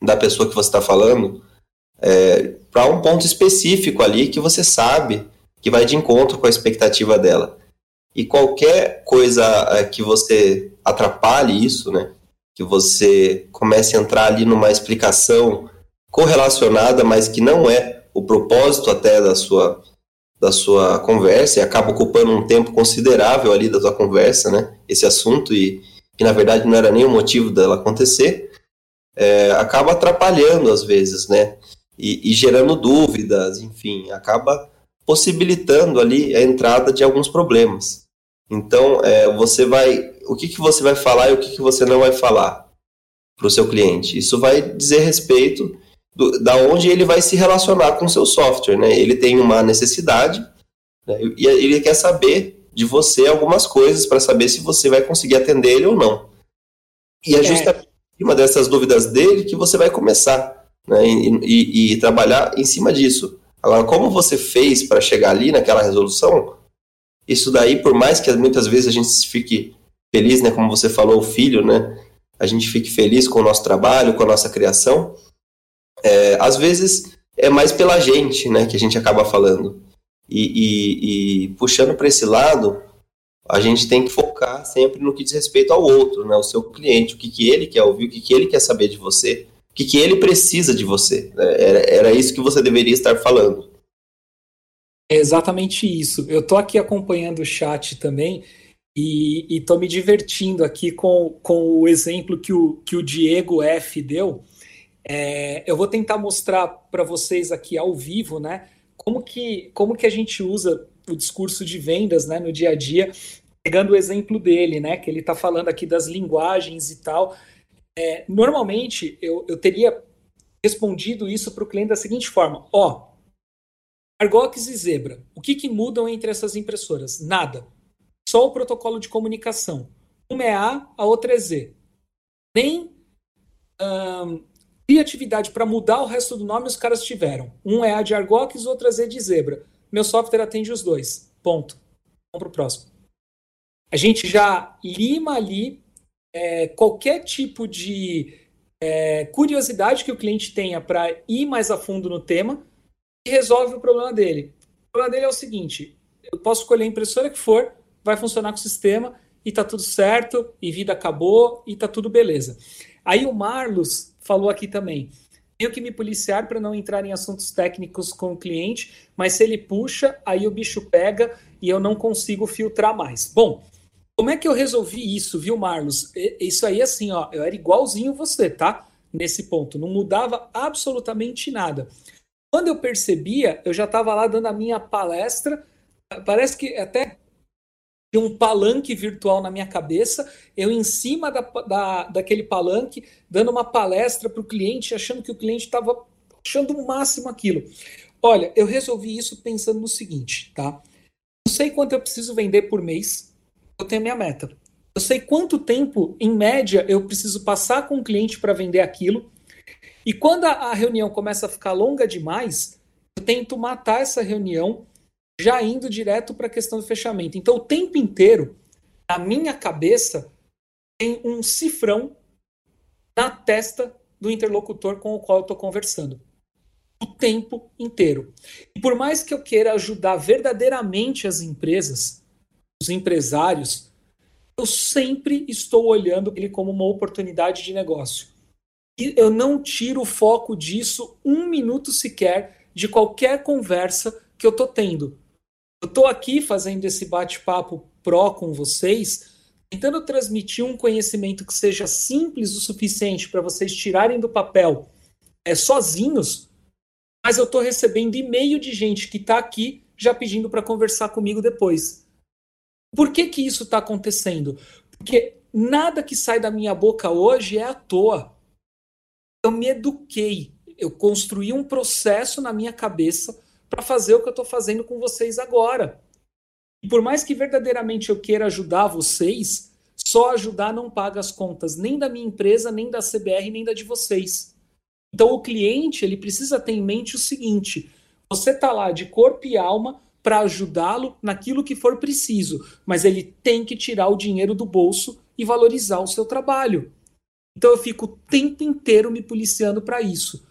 da pessoa que você está falando é, para um ponto específico ali que você sabe que vai de encontro com a expectativa dela. E qualquer coisa é, que você atrapalhe isso, né? Que você comece a entrar ali numa explicação correlacionada, mas que não é o propósito até da sua da sua conversa e acaba ocupando um tempo considerável ali da sua conversa, né? Esse assunto e que na verdade não era nem o motivo dela acontecer, é, acaba atrapalhando às vezes, né? E, e, gerando dúvidas, enfim, acaba possibilitando ali a entrada de alguns problemas. Então, é, você vai, o que, que você vai falar e o que, que você não vai falar para o seu cliente? Isso vai dizer respeito do, da onde ele vai se relacionar com o seu software, né? Ele tem uma necessidade né? e ele quer saber de você algumas coisas para saber se você vai conseguir atender ele ou não. E é, é. justamente em cima dessas dúvidas dele que você vai começar né? e, e, e trabalhar em cima disso. Agora, como você fez para chegar ali naquela resolução, isso daí, por mais que muitas vezes a gente fique feliz, né, como você falou, o filho, né, a gente fique feliz com o nosso trabalho, com a nossa criação, é, às vezes é mais pela gente, né, que a gente acaba falando. E, e, e puxando para esse lado, a gente tem que focar sempre no que diz respeito ao outro, né, o seu cliente, o que, que ele quer ouvir, o que, que ele quer saber de você, o que, que ele precisa de você. Né, era, era isso que você deveria estar falando. É exatamente isso. Eu estou aqui acompanhando o chat também e estou me divertindo aqui com, com o exemplo que o, que o Diego F deu é, eu vou tentar mostrar para vocês aqui ao vivo, né, como que, como que a gente usa o discurso de vendas, né, no dia a dia, pegando o exemplo dele, né, que ele está falando aqui das linguagens e tal. É, normalmente, eu, eu teria respondido isso para o cliente da seguinte forma: ó, Argox e Zebra, o que, que mudam entre essas impressoras? Nada. Só o protocolo de comunicação. Uma é A, a outra é Z. Nem criatividade para mudar o resto do nome os caras tiveram. Um é A de Argox, outro é Z de Zebra. Meu software atende os dois. Ponto. Vamos para o próximo. A gente já lima ali é, qualquer tipo de é, curiosidade que o cliente tenha para ir mais a fundo no tema resolve o problema dele. O problema dele é o seguinte: eu posso escolher a impressora que for, vai funcionar com o sistema e tá tudo certo, e vida acabou e tá tudo beleza. Aí o Marlos falou aqui também. Tenho que me policiar para não entrar em assuntos técnicos com o cliente, mas se ele puxa, aí o bicho pega e eu não consigo filtrar mais. Bom, como é que eu resolvi isso, viu, Marlos? Isso aí, assim, ó, eu era igualzinho você, tá? Nesse ponto, não mudava absolutamente nada. Quando eu percebia, eu já estava lá dando a minha palestra. Parece que até um palanque virtual na minha cabeça, eu em cima da, da, daquele palanque, dando uma palestra para o cliente, achando que o cliente estava achando o máximo aquilo. Olha, eu resolvi isso pensando no seguinte, tá? Não sei quanto eu preciso vender por mês, eu tenho a minha meta. Eu sei quanto tempo, em média, eu preciso passar com o cliente para vender aquilo. E quando a, a reunião começa a ficar longa demais, eu tento matar essa reunião já indo direto para a questão do fechamento. Então, o tempo inteiro, na minha cabeça, tem um cifrão na testa do interlocutor com o qual eu estou conversando. O tempo inteiro. E por mais que eu queira ajudar verdadeiramente as empresas, os empresários, eu sempre estou olhando ele como uma oportunidade de negócio. E eu não tiro o foco disso um minuto sequer de qualquer conversa que eu estou tendo. Eu estou aqui fazendo esse bate-papo pró com vocês, tentando transmitir um conhecimento que seja simples o suficiente para vocês tirarem do papel é, sozinhos, mas eu estou recebendo e-mail de gente que está aqui já pedindo para conversar comigo depois. Por que, que isso está acontecendo? Porque nada que sai da minha boca hoje é à toa. Eu me eduquei, eu construí um processo na minha cabeça para fazer o que eu estou fazendo com vocês agora. E por mais que verdadeiramente eu queira ajudar vocês, só ajudar não paga as contas nem da minha empresa, nem da CBR, nem da de vocês. Então o cliente ele precisa ter em mente o seguinte: você está lá de corpo e alma para ajudá-lo naquilo que for preciso, mas ele tem que tirar o dinheiro do bolso e valorizar o seu trabalho. Então eu fico o tempo inteiro me policiando para isso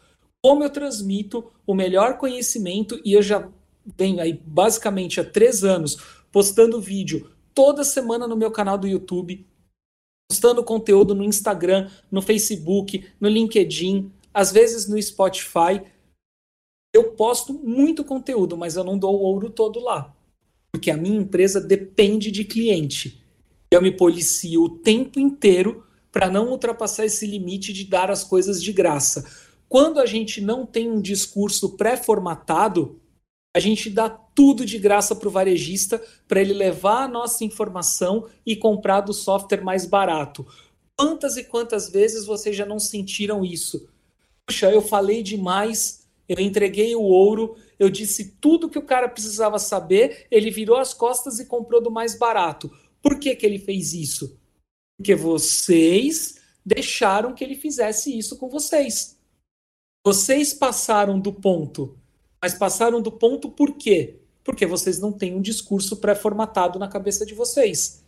como eu transmito o melhor conhecimento e eu já venho aí basicamente há três anos postando vídeo toda semana no meu canal do YouTube, postando conteúdo no Instagram, no Facebook, no LinkedIn, às vezes no Spotify. Eu posto muito conteúdo, mas eu não dou o ouro todo lá. Porque a minha empresa depende de cliente. Eu me policio o tempo inteiro para não ultrapassar esse limite de dar as coisas de graça. Quando a gente não tem um discurso pré-formatado, a gente dá tudo de graça para o varejista para ele levar a nossa informação e comprar do software mais barato. Quantas e quantas vezes vocês já não sentiram isso? Puxa, eu falei demais, eu entreguei o ouro, eu disse tudo que o cara precisava saber, ele virou as costas e comprou do mais barato. Por que, que ele fez isso? Porque vocês deixaram que ele fizesse isso com vocês. Vocês passaram do ponto mas passaram do ponto por quê? Porque vocês não têm um discurso pré-formatado na cabeça de vocês.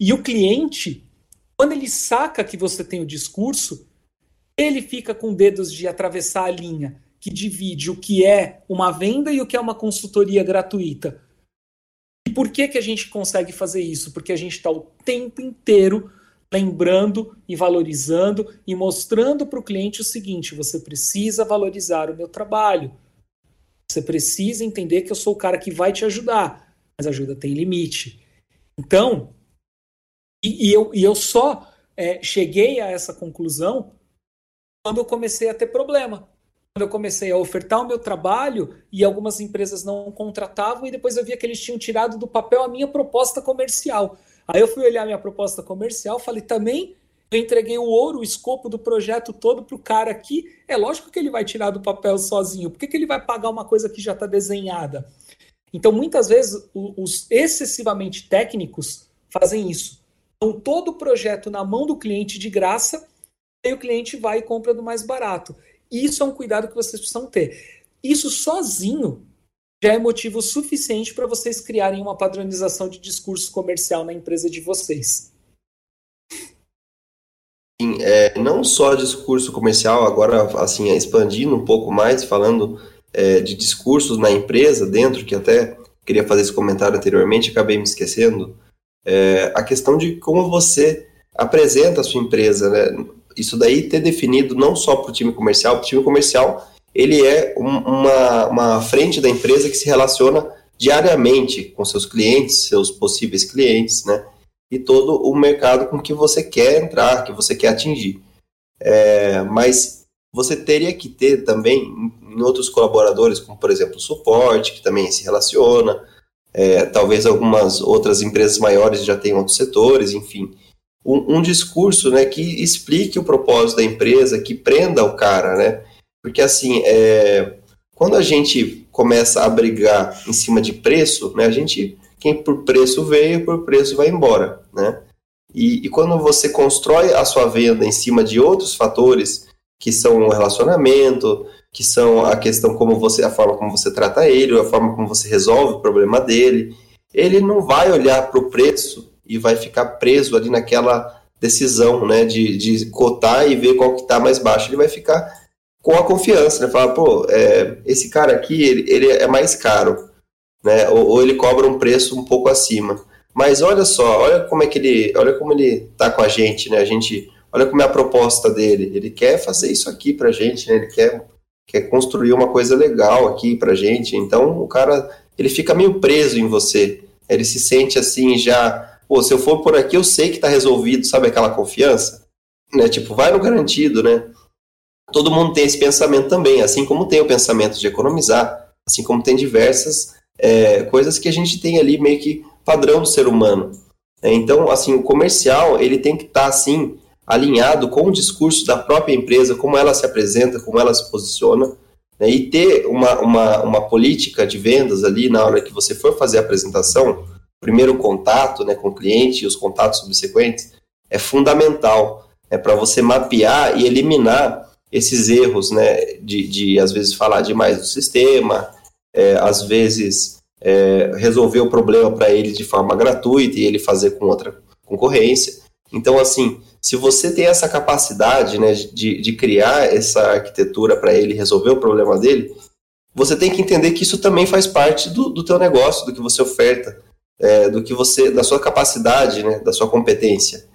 E o cliente, quando ele saca que você tem o discurso, ele fica com dedos de atravessar a linha que divide o que é uma venda e o que é uma consultoria gratuita. E por que, que a gente consegue fazer isso? Porque a gente está o tempo inteiro lembrando e valorizando e mostrando para o cliente o seguinte: você precisa valorizar o meu trabalho. Você precisa entender que eu sou o cara que vai te ajudar, mas ajuda tem limite. Então, e, e eu, e eu só é, cheguei a essa conclusão quando eu comecei a ter problema. Quando eu comecei a ofertar o meu trabalho e algumas empresas não contratavam, e depois eu via que eles tinham tirado do papel a minha proposta comercial. Aí eu fui olhar minha proposta comercial, falei também eu entreguei o ouro, o escopo do projeto todo para o cara aqui. É lógico que ele vai tirar do papel sozinho. Por que, que ele vai pagar uma coisa que já está desenhada? Então, muitas vezes, os excessivamente técnicos fazem isso. Então, todo o projeto na mão do cliente de graça, e o cliente vai e compra do mais barato. Isso é um cuidado que vocês precisam ter. Isso sozinho já é motivo suficiente para vocês criarem uma padronização de discurso comercial na empresa de vocês é, não só discurso comercial, agora assim, expandindo um pouco mais, falando é, de discursos na empresa dentro, que até queria fazer esse comentário anteriormente, acabei me esquecendo, é, a questão de como você apresenta a sua empresa, né? Isso daí ter definido não só para o time comercial, o time comercial ele é um, uma, uma frente da empresa que se relaciona diariamente com seus clientes, seus possíveis clientes, né? e todo o mercado com que você quer entrar, que você quer atingir. É, mas você teria que ter também em outros colaboradores, como por exemplo o suporte, que também se relaciona, é, talvez algumas outras empresas maiores já tenham outros setores, enfim. Um, um, discurso né, que explique o propósito da empresa, que prenda o cara, né? Porque assim, é, quando a gente começa a brigar em cima de preço, né, a gente quem por preço veio, por preço vai embora, né? E, e, quando você constrói a sua venda em cima de outros fatores, que são o relacionamento, que são a questão como você, a forma como você trata ele, a forma como você resolve o problema dele, ele não vai olhar para o preço e vai ficar preso ali naquela decisão, né, de, de cotar e ver qual que está mais baixo. Ele vai ficar com a confiança, né, falar, pô, é, esse cara aqui, ele, ele é mais caro, né? Ou, ou, ele cobra um preço um pouco acima. Mas olha só, olha como é que ele, olha como ele tá com a gente, né? A gente, olha como é a proposta dele. Ele quer fazer isso aqui pra gente, né? Ele quer quer construir uma coisa legal aqui pra gente. Então, o cara, ele fica meio preso em você. Ele se sente assim já, pô, se eu for por aqui, eu sei que tá resolvido, sabe aquela confiança? Né? Tipo, vai no garantido, né? Todo mundo tem esse pensamento também, assim como tem o pensamento de economizar, assim como tem diversas é, coisas que a gente tem ali meio que padrão do ser humano. É, então, assim, o comercial ele tem que estar tá, assim alinhado com o discurso da própria empresa, como ela se apresenta, como ela se posiciona, né, e ter uma, uma, uma política de vendas ali na hora que você for fazer a apresentação, primeiro contato né, com o cliente e os contatos subsequentes, é fundamental é, para você mapear e eliminar esses erros, né, de, de às vezes falar demais do sistema, é, às vezes é, resolver o problema para ele de forma gratuita e ele fazer com outra concorrência. Então, assim, se você tem essa capacidade né, de, de criar essa arquitetura para ele resolver o problema dele, você tem que entender que isso também faz parte do, do teu negócio, do que você oferta, é, do que você, da sua capacidade, né, da sua competência.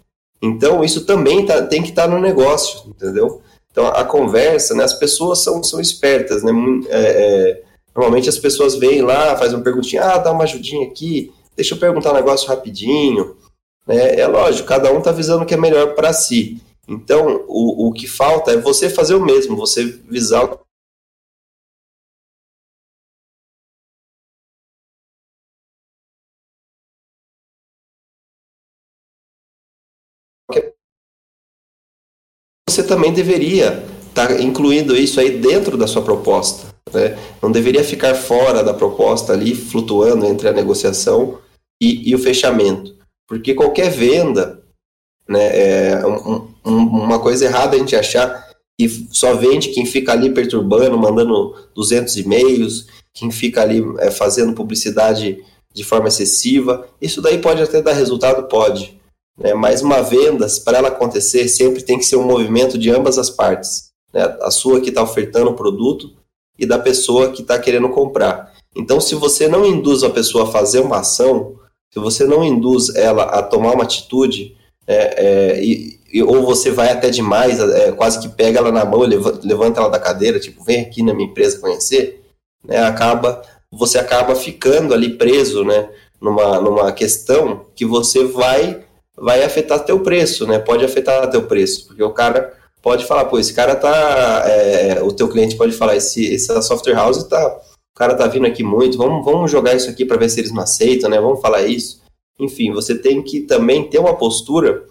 Então, isso também tá, tem que estar tá no negócio, entendeu? Então, a conversa, né, as pessoas são, são espertas, né? É, é, normalmente as pessoas vêm lá, fazem uma perguntinha, ah, dá uma ajudinha aqui, deixa eu perguntar um negócio rapidinho. É, é lógico, cada um está visando o que é melhor para si. Então, o, o que falta é você fazer o mesmo, você visar o você também deveria estar tá incluindo isso aí dentro da sua proposta. Né? Não deveria ficar fora da proposta ali, flutuando entre a negociação e, e o fechamento. Porque qualquer venda, né, é um, um, uma coisa errada a gente achar que só vende quem fica ali perturbando, mandando 200 e-mails, quem fica ali é, fazendo publicidade de forma excessiva. Isso daí pode até dar resultado? Pode. Né? Mas uma venda, para ela acontecer, sempre tem que ser um movimento de ambas as partes. Né? A sua que está ofertando o produto e da pessoa que está querendo comprar. Então, se você não induz a pessoa a fazer uma ação, se você não induz ela a tomar uma atitude, é, é, e, e, ou você vai até demais, é, quase que pega ela na mão levanta, levanta, ela da cadeira, tipo, vem aqui na minha empresa conhecer, né, acaba, você acaba ficando ali preso, né, numa, numa questão que você vai vai afetar teu preço, né? Pode afetar teu preço, porque o cara pode falar, pô, esse cara tá, é, o teu cliente pode falar, esse essa software house tá, o cara tá vindo aqui muito, vamos, vamos jogar isso aqui para ver se eles não aceitam, né? Vamos falar isso. Enfim, você tem que também ter uma postura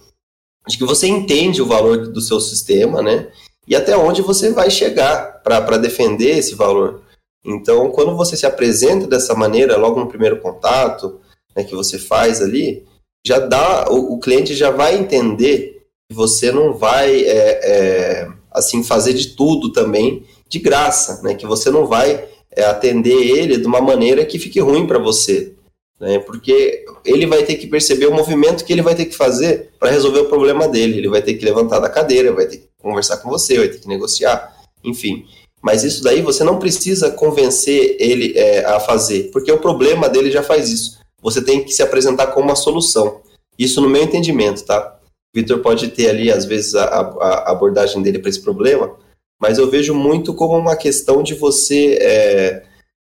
de que você entende o valor do seu sistema, né? E até onde você vai chegar para defender esse valor. Então, quando você se apresenta dessa maneira, logo no primeiro contato né, que você faz ali, já dá, o, o cliente já vai entender que você não vai é, é, assim fazer de tudo também de graça, né? Que você não vai é, atender ele de uma maneira que fique ruim para você, né? Porque ele vai ter que perceber o movimento que ele vai ter que fazer para resolver o problema dele. Ele vai ter que levantar da cadeira, vai ter que conversar com você, vai ter que negociar, enfim. Mas isso daí você não precisa convencer ele é, a fazer, porque o problema dele já faz isso você tem que se apresentar como uma solução. Isso no meu entendimento, tá? O Vitor pode ter ali, às vezes, a, a abordagem dele para esse problema, mas eu vejo muito como uma questão de você é,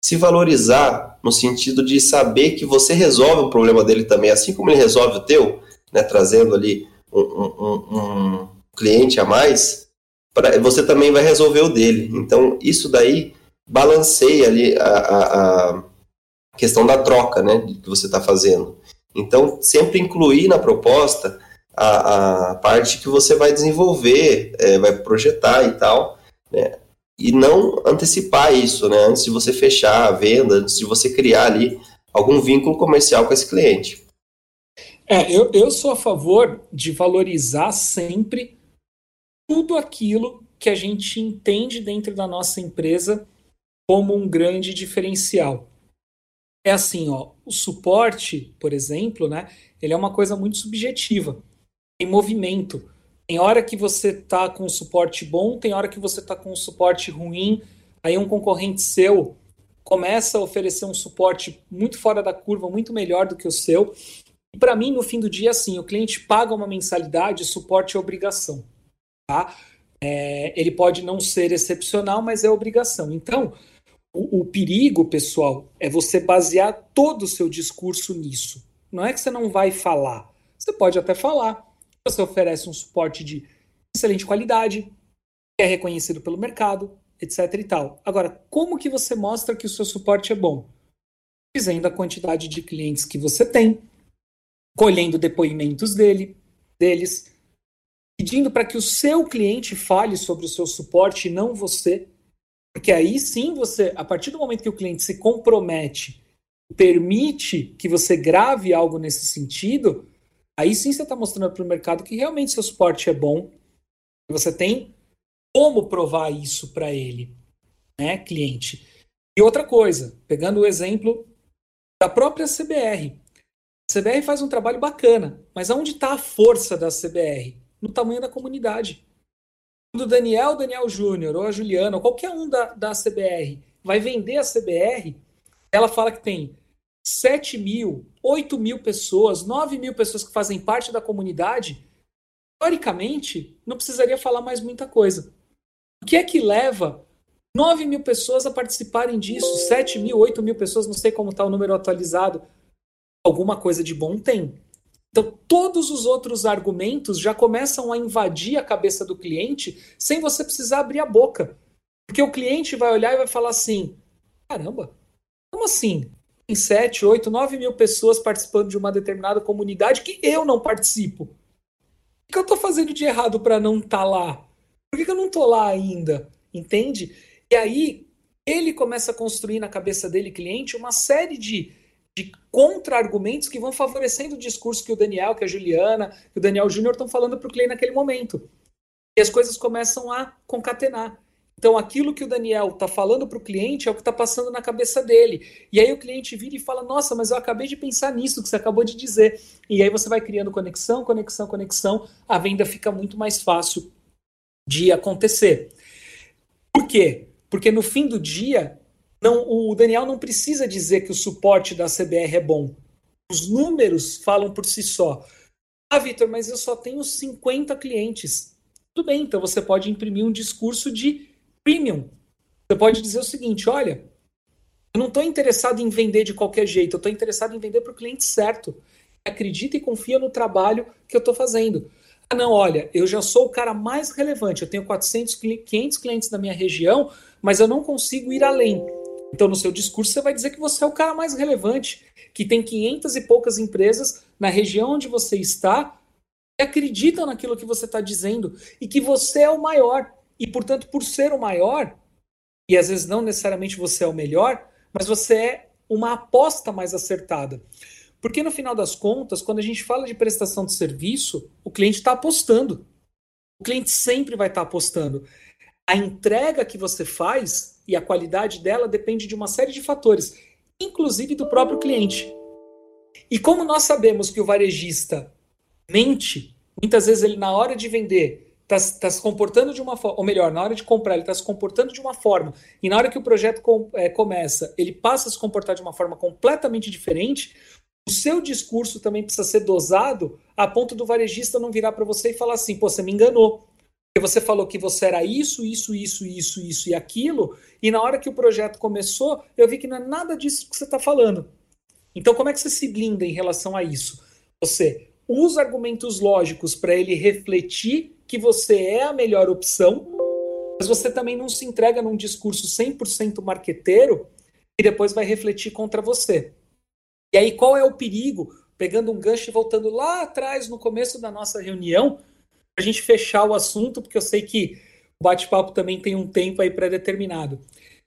se valorizar no sentido de saber que você resolve o problema dele também, assim como ele resolve o teu, né, trazendo ali um, um, um cliente a mais, pra, você também vai resolver o dele. Então, isso daí balanceia ali a, a, a questão da troca, né, que você está fazendo. Então, sempre incluir na proposta a, a parte que você vai desenvolver, é, vai projetar e tal, né, e não antecipar isso, né, antes de você fechar a venda, antes de você criar ali algum vínculo comercial com esse cliente. É, eu, eu sou a favor de valorizar sempre tudo aquilo que a gente entende dentro da nossa empresa como um grande diferencial é assim, ó, o suporte, por exemplo, né, ele é uma coisa muito subjetiva. Tem movimento. Tem hora que você tá com suporte bom, tem hora que você tá com suporte ruim, aí um concorrente seu começa a oferecer um suporte muito fora da curva, muito melhor do que o seu. E para mim, no fim do dia, assim, o cliente paga uma mensalidade, suporte é obrigação. Tá? É, ele pode não ser excepcional, mas é obrigação. Então, o, o perigo, pessoal, é você basear todo o seu discurso nisso. Não é que você não vai falar. Você pode até falar. Você oferece um suporte de excelente qualidade, é reconhecido pelo mercado, etc e tal. Agora, como que você mostra que o seu suporte é bom? Dizendo a quantidade de clientes que você tem, colhendo depoimentos dele, deles, pedindo para que o seu cliente fale sobre o seu suporte e não você. Porque aí sim você, a partir do momento que o cliente se compromete, permite que você grave algo nesse sentido, aí sim você está mostrando para o mercado que realmente seu suporte é bom. Você tem como provar isso para ele, né, cliente. E outra coisa, pegando o exemplo da própria CBR. A CBR faz um trabalho bacana, mas aonde está a força da CBR? No tamanho da comunidade do Daniel, Daniel Júnior, ou a Juliana, ou qualquer um da, da CBR, vai vender a CBR, ela fala que tem 7 mil, 8 mil pessoas, 9 mil pessoas que fazem parte da comunidade, teoricamente, não precisaria falar mais muita coisa. O que é que leva 9 mil pessoas a participarem disso? 7 mil, 8 mil pessoas, não sei como está o número atualizado. Alguma coisa de bom tem. Então, todos os outros argumentos já começam a invadir a cabeça do cliente sem você precisar abrir a boca. Porque o cliente vai olhar e vai falar assim: caramba, como assim? Tem 7, 8, 9 mil pessoas participando de uma determinada comunidade que eu não participo. O que eu estou fazendo de errado para não estar tá lá? Por que, que eu não estou lá ainda? Entende? E aí ele começa a construir na cabeça dele, cliente, uma série de, de contra-argumentos que vão favorecendo o discurso que o Daniel, que a Juliana, que o Daniel Júnior estão falando para o cliente naquele momento. E as coisas começam a concatenar. Então, aquilo que o Daniel está falando para o cliente é o que está passando na cabeça dele. E aí o cliente vira e fala: Nossa, mas eu acabei de pensar nisso que você acabou de dizer. E aí você vai criando conexão, conexão, conexão. A venda fica muito mais fácil de acontecer. Por quê? Porque no fim do dia, não, o Daniel não precisa dizer que o suporte da CBR é bom. Os números falam por si só. Ah, Vitor, mas eu só tenho 50 clientes. Tudo bem, então você pode imprimir um discurso de premium. Você pode dizer o seguinte: olha, eu não estou interessado em vender de qualquer jeito, eu estou interessado em vender para o cliente certo. Acredita e confia no trabalho que eu estou fazendo. Ah, não, olha, eu já sou o cara mais relevante, eu tenho 400, 500 clientes na minha região, mas eu não consigo ir além. Então, no seu discurso, você vai dizer que você é o cara mais relevante, que tem 500 e poucas empresas na região onde você está que acreditam naquilo que você está dizendo e que você é o maior. E, portanto, por ser o maior, e às vezes não necessariamente você é o melhor, mas você é uma aposta mais acertada. Porque no final das contas, quando a gente fala de prestação de serviço, o cliente está apostando. O cliente sempre vai estar tá apostando. A entrega que você faz e a qualidade dela depende de uma série de fatores, inclusive do próprio cliente. E como nós sabemos que o varejista mente, muitas vezes ele, na hora de vender, está tá se comportando de uma forma, ou melhor, na hora de comprar, ele está se comportando de uma forma, e na hora que o projeto com, é, começa, ele passa a se comportar de uma forma completamente diferente, o seu discurso também precisa ser dosado a ponto do varejista não virar para você e falar assim: pô, você me enganou. Porque você falou que você era isso, isso, isso, isso, isso e aquilo, e na hora que o projeto começou, eu vi que não é nada disso que você está falando. Então, como é que você se blinda em relação a isso? Você usa argumentos lógicos para ele refletir que você é a melhor opção, mas você também não se entrega num discurso 100% marqueteiro e depois vai refletir contra você. E aí qual é o perigo? Pegando um gancho e voltando lá atrás no começo da nossa reunião, a gente fechar o assunto, porque eu sei que o bate-papo também tem um tempo aí pré-determinado.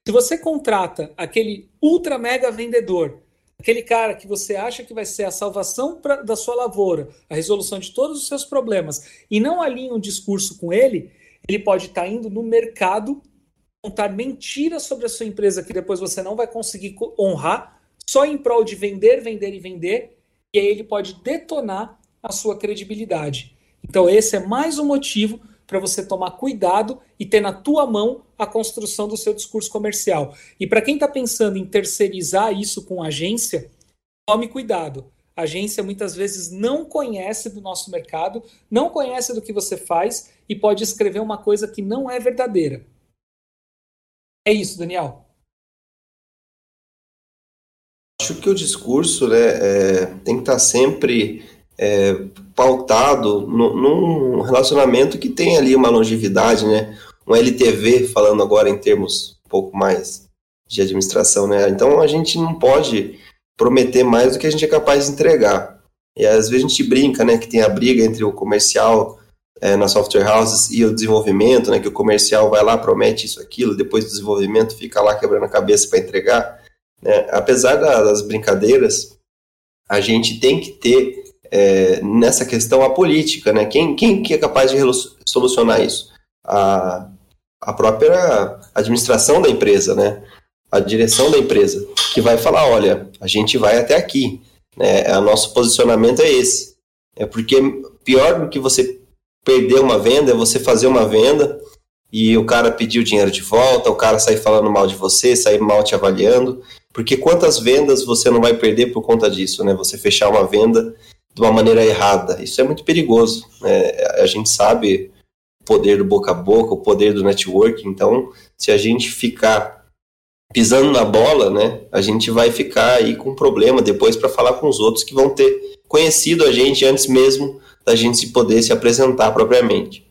Se você contrata aquele ultra mega vendedor aquele cara que você acha que vai ser a salvação pra, da sua lavoura, a resolução de todos os seus problemas, e não alinha um discurso com ele, ele pode estar tá indo no mercado contar mentiras sobre a sua empresa que depois você não vai conseguir honrar, só em prol de vender, vender e vender, e aí ele pode detonar a sua credibilidade. Então esse é mais um motivo para você tomar cuidado e ter na tua mão a construção do seu discurso comercial. E para quem está pensando em terceirizar isso com agência, tome cuidado. A agência muitas vezes não conhece do nosso mercado, não conhece do que você faz e pode escrever uma coisa que não é verdadeira. É isso, Daniel. Acho que o discurso né, é, tem que estar tá sempre é, pautado no, num relacionamento que tem ali uma longevidade, né? Um LTV, falando agora em termos um pouco mais de administração, né? Então a gente não pode prometer mais do que a gente é capaz de entregar. E às vezes a gente brinca, né, que tem a briga entre o comercial é, software houses e o desenvolvimento, né, que o comercial vai lá, promete isso, aquilo, depois do desenvolvimento fica lá quebrando a cabeça para entregar. Né? Apesar das brincadeiras, a gente tem que ter é, nessa questão a política, né? Quem, quem que é capaz de solucionar isso? A, a própria administração da empresa, né? A direção da empresa, que vai falar, olha, a gente vai até aqui, né? O nosso posicionamento é esse. É porque pior do que você perder uma venda é você fazer uma venda e o cara pediu dinheiro de volta, o cara sair falando mal de você, sair mal te avaliando, porque quantas vendas você não vai perder por conta disso, né? Você fechar uma venda de uma maneira errada, isso é muito perigoso, né? A gente sabe o poder do boca a boca, o poder do network, então se a gente ficar pisando na bola, né, a gente vai ficar aí com problema depois para falar com os outros que vão ter conhecido a gente antes mesmo da gente se poder se apresentar propriamente.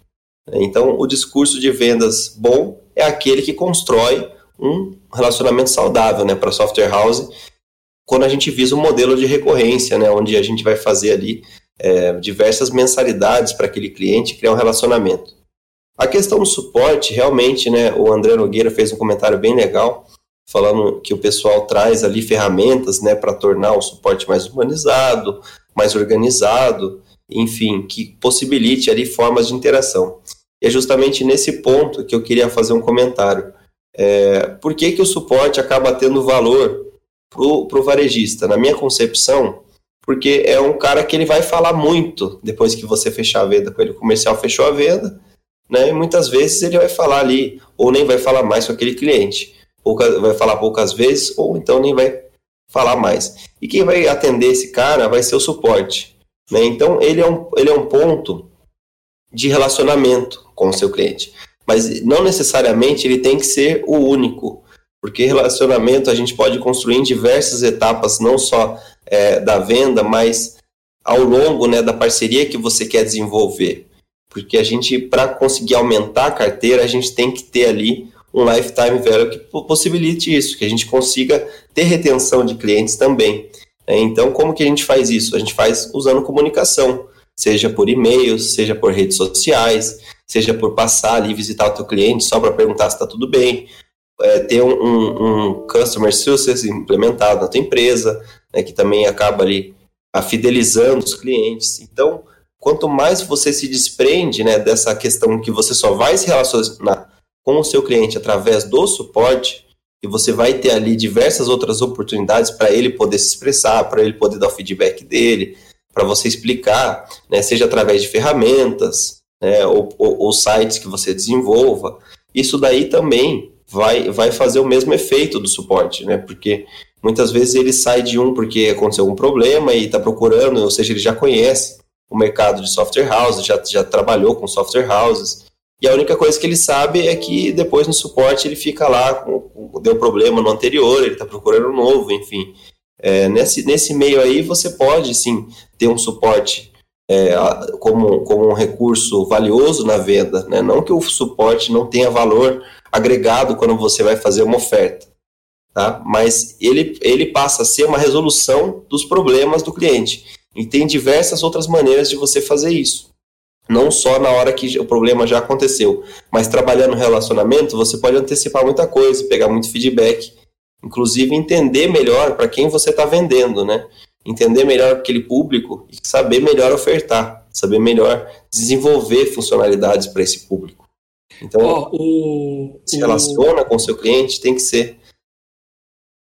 Então, o discurso de vendas bom é aquele que constrói um relacionamento saudável né, para software house, quando a gente visa um modelo de recorrência, né, onde a gente vai fazer ali é, diversas mensalidades para aquele cliente criar um relacionamento. A questão do suporte, realmente, né, o André Nogueira fez um comentário bem legal, falando que o pessoal traz ali ferramentas né, para tornar o suporte mais humanizado, mais organizado, enfim, que possibilite ali formas de interação. E é justamente nesse ponto que eu queria fazer um comentário. É, por que, que o suporte acaba tendo valor para o varejista? Na minha concepção, porque é um cara que ele vai falar muito depois que você fechar a venda com ele. O comercial fechou a venda, né? E muitas vezes ele vai falar ali, ou nem vai falar mais com aquele cliente. Pouca, vai falar poucas vezes, ou então nem vai falar mais. E quem vai atender esse cara vai ser o suporte. Né? Então, ele é, um, ele é um ponto de relacionamento com o seu cliente. Mas não necessariamente ele tem que ser o único, porque relacionamento a gente pode construir em diversas etapas, não só é, da venda, mas ao longo né, da parceria que você quer desenvolver. Porque a gente, para conseguir aumentar a carteira, a gente tem que ter ali um lifetime value que possibilite isso, que a gente consiga ter retenção de clientes também. É, então, como que a gente faz isso? A gente faz usando comunicação, seja por e-mail, seja por redes sociais, seja por passar ali visitar o teu cliente só para perguntar se está tudo bem, é, ter um, um, um, customer success implementado na tua empresa, né, que também acaba ali fidelizando os clientes. Então, quanto mais você se desprende né, dessa questão que você só vai se relacionar com o seu cliente através do suporte, e você vai ter ali diversas outras oportunidades para ele poder se expressar, para ele poder dar o feedback dele, para você explicar, né, seja através de ferramentas né, ou, ou, ou, sites que você desenvolva. Isso daí também vai, vai fazer o mesmo efeito do suporte, né, porque muitas vezes ele sai de um porque aconteceu algum problema e está procurando, ou seja, ele já conhece o mercado de software houses, já, já trabalhou com software houses, e a única coisa que ele sabe é que depois no suporte ele fica lá, com, deu problema no anterior, ele está procurando um novo, enfim. É, nesse, nesse meio aí você pode sim ter um suporte é, como, como um recurso valioso na venda, né? não que o suporte não tenha valor agregado quando você vai fazer uma oferta, tá? mas ele, ele passa a ser uma resolução dos problemas do cliente. E tem diversas outras maneiras de você fazer isso não só na hora que o problema já aconteceu, mas trabalhando no relacionamento, você pode antecipar muita coisa, pegar muito feedback, inclusive entender melhor para quem você está vendendo, né? Entender melhor aquele público e saber melhor ofertar, saber melhor desenvolver funcionalidades para esse público. Então, oh, o, se relaciona o... com o seu cliente, tem que ser.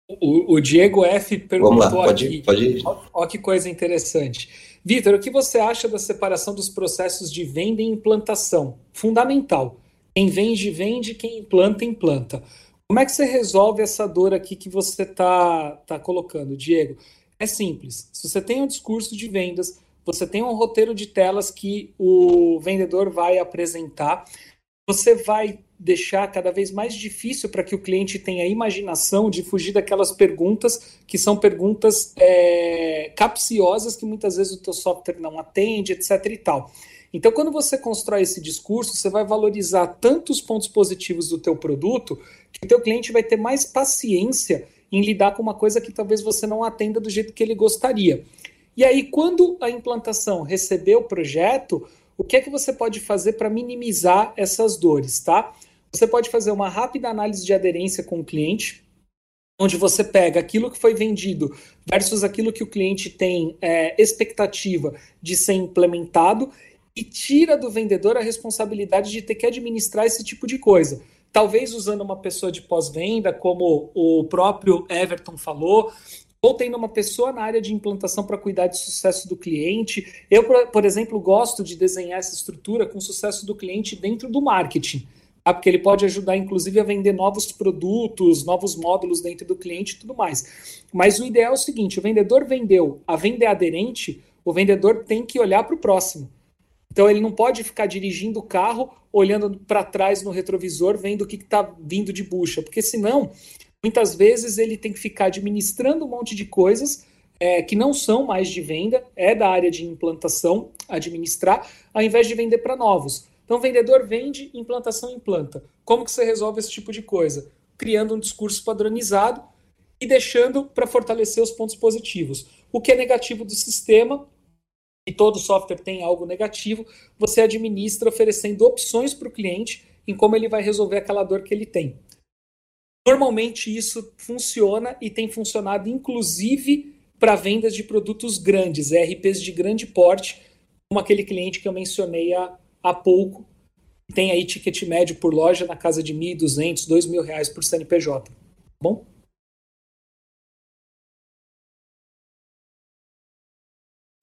O, o Diego F perguntou Vamos lá, pode, aqui. Pode Olha que coisa interessante. Vitor, o que você acha da separação dos processos de venda e implantação? Fundamental. Quem vende, vende, quem implanta, implanta. Como é que você resolve essa dor aqui que você está tá colocando, Diego? É simples. Se você tem um discurso de vendas, você tem um roteiro de telas que o vendedor vai apresentar, você vai deixar cada vez mais difícil para que o cliente tenha imaginação de fugir daquelas perguntas que são perguntas é, capciosas que muitas vezes o teu software não atende, etc. e tal. Então, quando você constrói esse discurso, você vai valorizar tantos pontos positivos do teu produto que o teu cliente vai ter mais paciência em lidar com uma coisa que talvez você não atenda do jeito que ele gostaria. E aí, quando a implantação receber o projeto, o que é que você pode fazer para minimizar essas dores, tá? Você pode fazer uma rápida análise de aderência com o cliente, onde você pega aquilo que foi vendido versus aquilo que o cliente tem é, expectativa de ser implementado e tira do vendedor a responsabilidade de ter que administrar esse tipo de coisa. Talvez usando uma pessoa de pós-venda, como o próprio Everton falou, ou tendo uma pessoa na área de implantação para cuidar do sucesso do cliente. Eu, por exemplo, gosto de desenhar essa estrutura com sucesso do cliente dentro do marketing tá? porque ele pode ajudar, inclusive, a vender novos produtos, novos módulos dentro do cliente e tudo mais. Mas o ideal é o seguinte: o vendedor vendeu, a venda é aderente, o vendedor tem que olhar para o próximo. Então ele não pode ficar dirigindo o carro, olhando para trás no retrovisor, vendo o que está vindo de bucha, porque senão, muitas vezes ele tem que ficar administrando um monte de coisas é, que não são mais de venda, é da área de implantação, administrar, ao invés de vender para novos. Então, vendedor vende, implantação implanta. Como que você resolve esse tipo de coisa? Criando um discurso padronizado e deixando para fortalecer os pontos positivos. O que é negativo do sistema, e todo software tem algo negativo, você administra oferecendo opções para o cliente em como ele vai resolver aquela dor que ele tem. Normalmente isso funciona e tem funcionado inclusive para vendas de produtos grandes, ERPs de grande porte, como aquele cliente que eu mencionei há, há pouco, tem aí ticket médio por loja na casa de R$ 1.200, R$ 2.000 por CNPJ. Tá bom?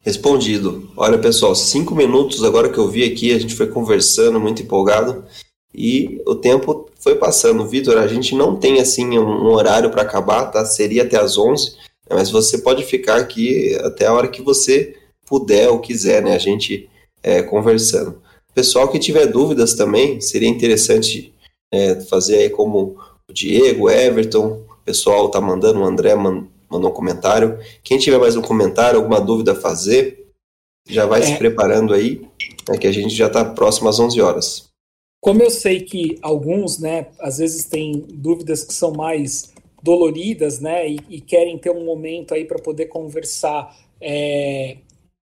Respondido. Olha, pessoal, cinco minutos agora que eu vi aqui, a gente foi conversando, muito empolgado, e o tempo foi passando. Vitor, a gente não tem assim um horário para acabar, tá? Seria até as 11, mas você pode ficar aqui até a hora que você puder ou quiser, né? A gente é, conversando. Pessoal que tiver dúvidas também, seria interessante é, fazer aí como o Diego, Everton, o pessoal tá mandando, o André mandou um comentário. Quem tiver mais um comentário, alguma dúvida a fazer, já vai é. se preparando aí, né, que a gente já está próximo às 11 horas. Como eu sei que alguns, né, às vezes têm dúvidas que são mais doloridas, né, e, e querem ter um momento aí para poder conversar é,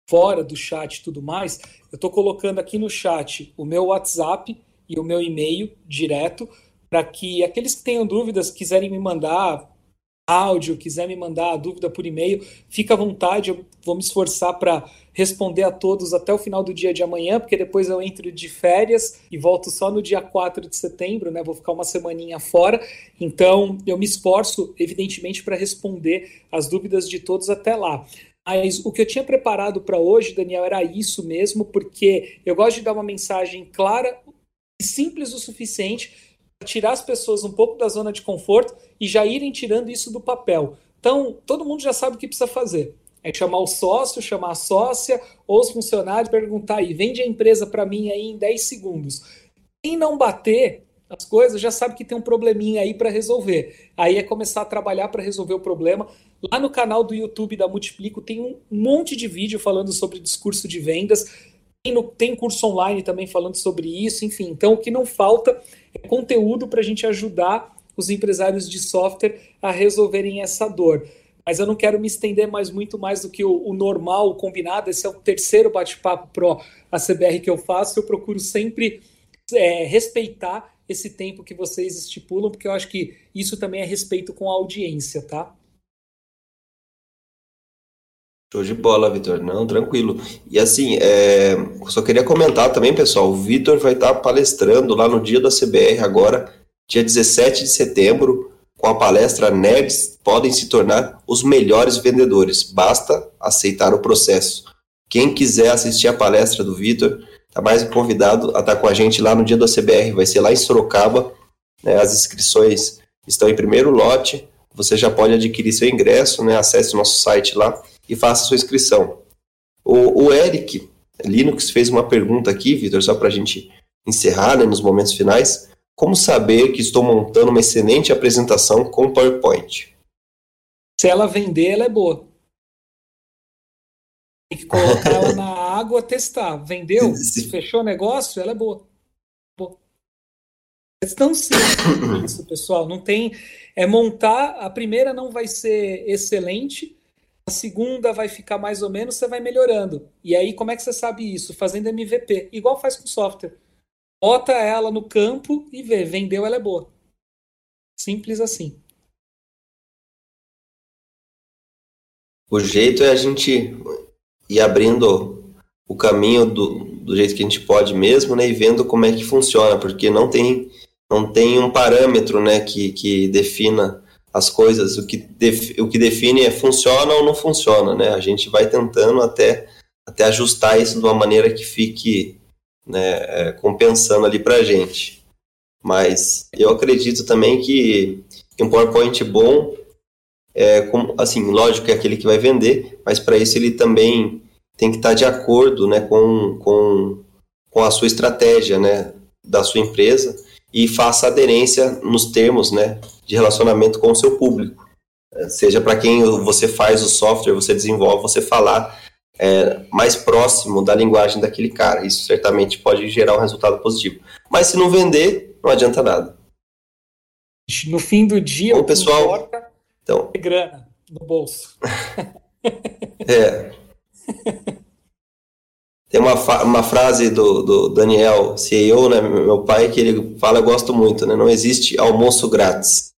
fora do chat e tudo mais, eu estou colocando aqui no chat o meu WhatsApp e o meu e-mail direto para que aqueles que tenham dúvidas quiserem me mandar áudio, quiser me mandar a dúvida por e-mail, fica à vontade, eu vou me esforçar para responder a todos até o final do dia de amanhã, porque depois eu entro de férias e volto só no dia 4 de setembro, né? Vou ficar uma semaninha fora. Então, eu me esforço, evidentemente, para responder as dúvidas de todos até lá. Mas o que eu tinha preparado para hoje, Daniel, era isso mesmo, porque eu gosto de dar uma mensagem clara e simples o suficiente tirar as pessoas um pouco da zona de conforto e já irem tirando isso do papel. Então, todo mundo já sabe o que precisa fazer. É chamar o sócio, chamar a sócia ou os funcionários perguntar aí, vende a empresa para mim aí em 10 segundos. Quem não bater as coisas já sabe que tem um probleminha aí para resolver. Aí é começar a trabalhar para resolver o problema. Lá no canal do YouTube da Multiplico tem um monte de vídeo falando sobre discurso de vendas. Tem, no, tem curso online também falando sobre isso, enfim. Então, o que não falta é conteúdo para a gente ajudar os empresários de software a resolverem essa dor. Mas eu não quero me estender mais muito mais do que o, o normal, o combinado. Esse é o terceiro bate-papo pro ACBR que eu faço. Eu procuro sempre é, respeitar esse tempo que vocês estipulam, porque eu acho que isso também é respeito com a audiência, tá? Show de bola, Vitor. Não, tranquilo. E assim, é, só queria comentar também, pessoal, o Vitor vai estar palestrando lá no dia da CBR agora, dia 17 de setembro, com a palestra Nerds podem se tornar os melhores vendedores. Basta aceitar o processo. Quem quiser assistir a palestra do Vitor, está mais convidado a estar com a gente lá no dia da CBR. Vai ser lá em Sorocaba. Né, as inscrições estão em primeiro lote. Você já pode adquirir seu ingresso, né? Acesse o nosso site lá e faça sua inscrição. O, o Eric Linux fez uma pergunta aqui, Vitor, só para a gente encerrar né, nos momentos finais. Como saber que estou montando uma excelente apresentação com PowerPoint? Se ela vender, ela é boa. Tem que colocar ela na água, testar. Vendeu? Fechou o negócio? Ela é boa. boa. É tão simples isso, pessoal. Não tem. É montar. A primeira não vai ser excelente a segunda vai ficar mais ou menos, você vai melhorando. E aí, como é que você sabe isso? Fazendo MVP, igual faz com software. Bota ela no campo e vê, vendeu, ela é boa. Simples assim. O jeito é a gente ir abrindo o caminho do, do jeito que a gente pode mesmo, né, e vendo como é que funciona, porque não tem não tem um parâmetro, né, que, que defina as coisas, o que, def, o que define é funciona ou não funciona, né? A gente vai tentando até, até ajustar isso de uma maneira que fique né, é, compensando ali para a gente. Mas eu acredito também que um PowerPoint bom é assim, lógico é aquele que vai vender, mas para isso ele também tem que estar de acordo, né, com, com, com a sua estratégia, né, da sua empresa e faça aderência nos termos, né, de relacionamento com o seu público. Seja para quem você faz o software, você desenvolve, você falar é, mais próximo da linguagem daquele cara. Isso certamente pode gerar um resultado positivo. Mas se não vender, não adianta nada. No fim do dia, Bom, o pessoal, então, é grana no bolso. é. Tem uma, uma frase do, do Daniel, CEO, né, meu pai, que ele fala, eu gosto muito, né? Não existe almoço grátis.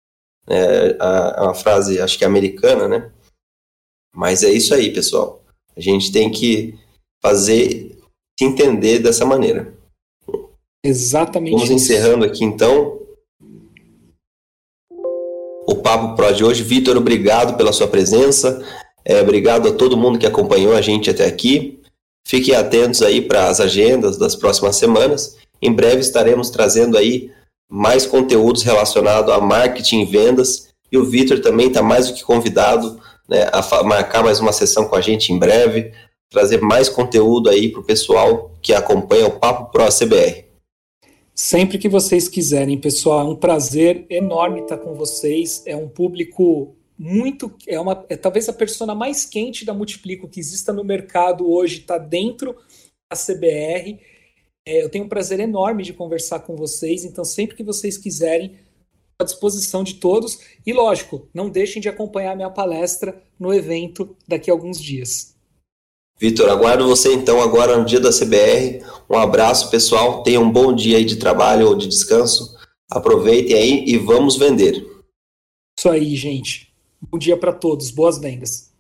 É, a, a uma frase, acho que é americana, né? Mas é isso aí, pessoal. A gente tem que fazer se entender dessa maneira. Exatamente. Vamos isso. encerrando aqui então o Papo Pro de hoje. Vitor, obrigado pela sua presença. É, obrigado a todo mundo que acompanhou a gente até aqui. Fiquem atentos aí para as agendas das próximas semanas. Em breve estaremos trazendo aí mais conteúdos relacionados a marketing e vendas. E o Vitor também está mais do que convidado né, a marcar mais uma sessão com a gente em breve, trazer mais conteúdo aí para o pessoal que acompanha o Papo Pro CBR. Sempre que vocês quiserem, pessoal, é um prazer enorme estar com vocês. É um público muito, é uma, é talvez a persona mais quente da Multiplico que exista no mercado hoje, está dentro da CBR. É, eu tenho um prazer enorme de conversar com vocês. Então, sempre que vocês quiserem, à disposição de todos. E, lógico, não deixem de acompanhar minha palestra no evento daqui a alguns dias. Vitor, aguardo você então agora no dia da CBR. Um abraço, pessoal. Tenham um bom dia aí de trabalho ou de descanso. Aproveitem aí e vamos vender. Isso aí, gente. Bom dia para todos. Boas vendas.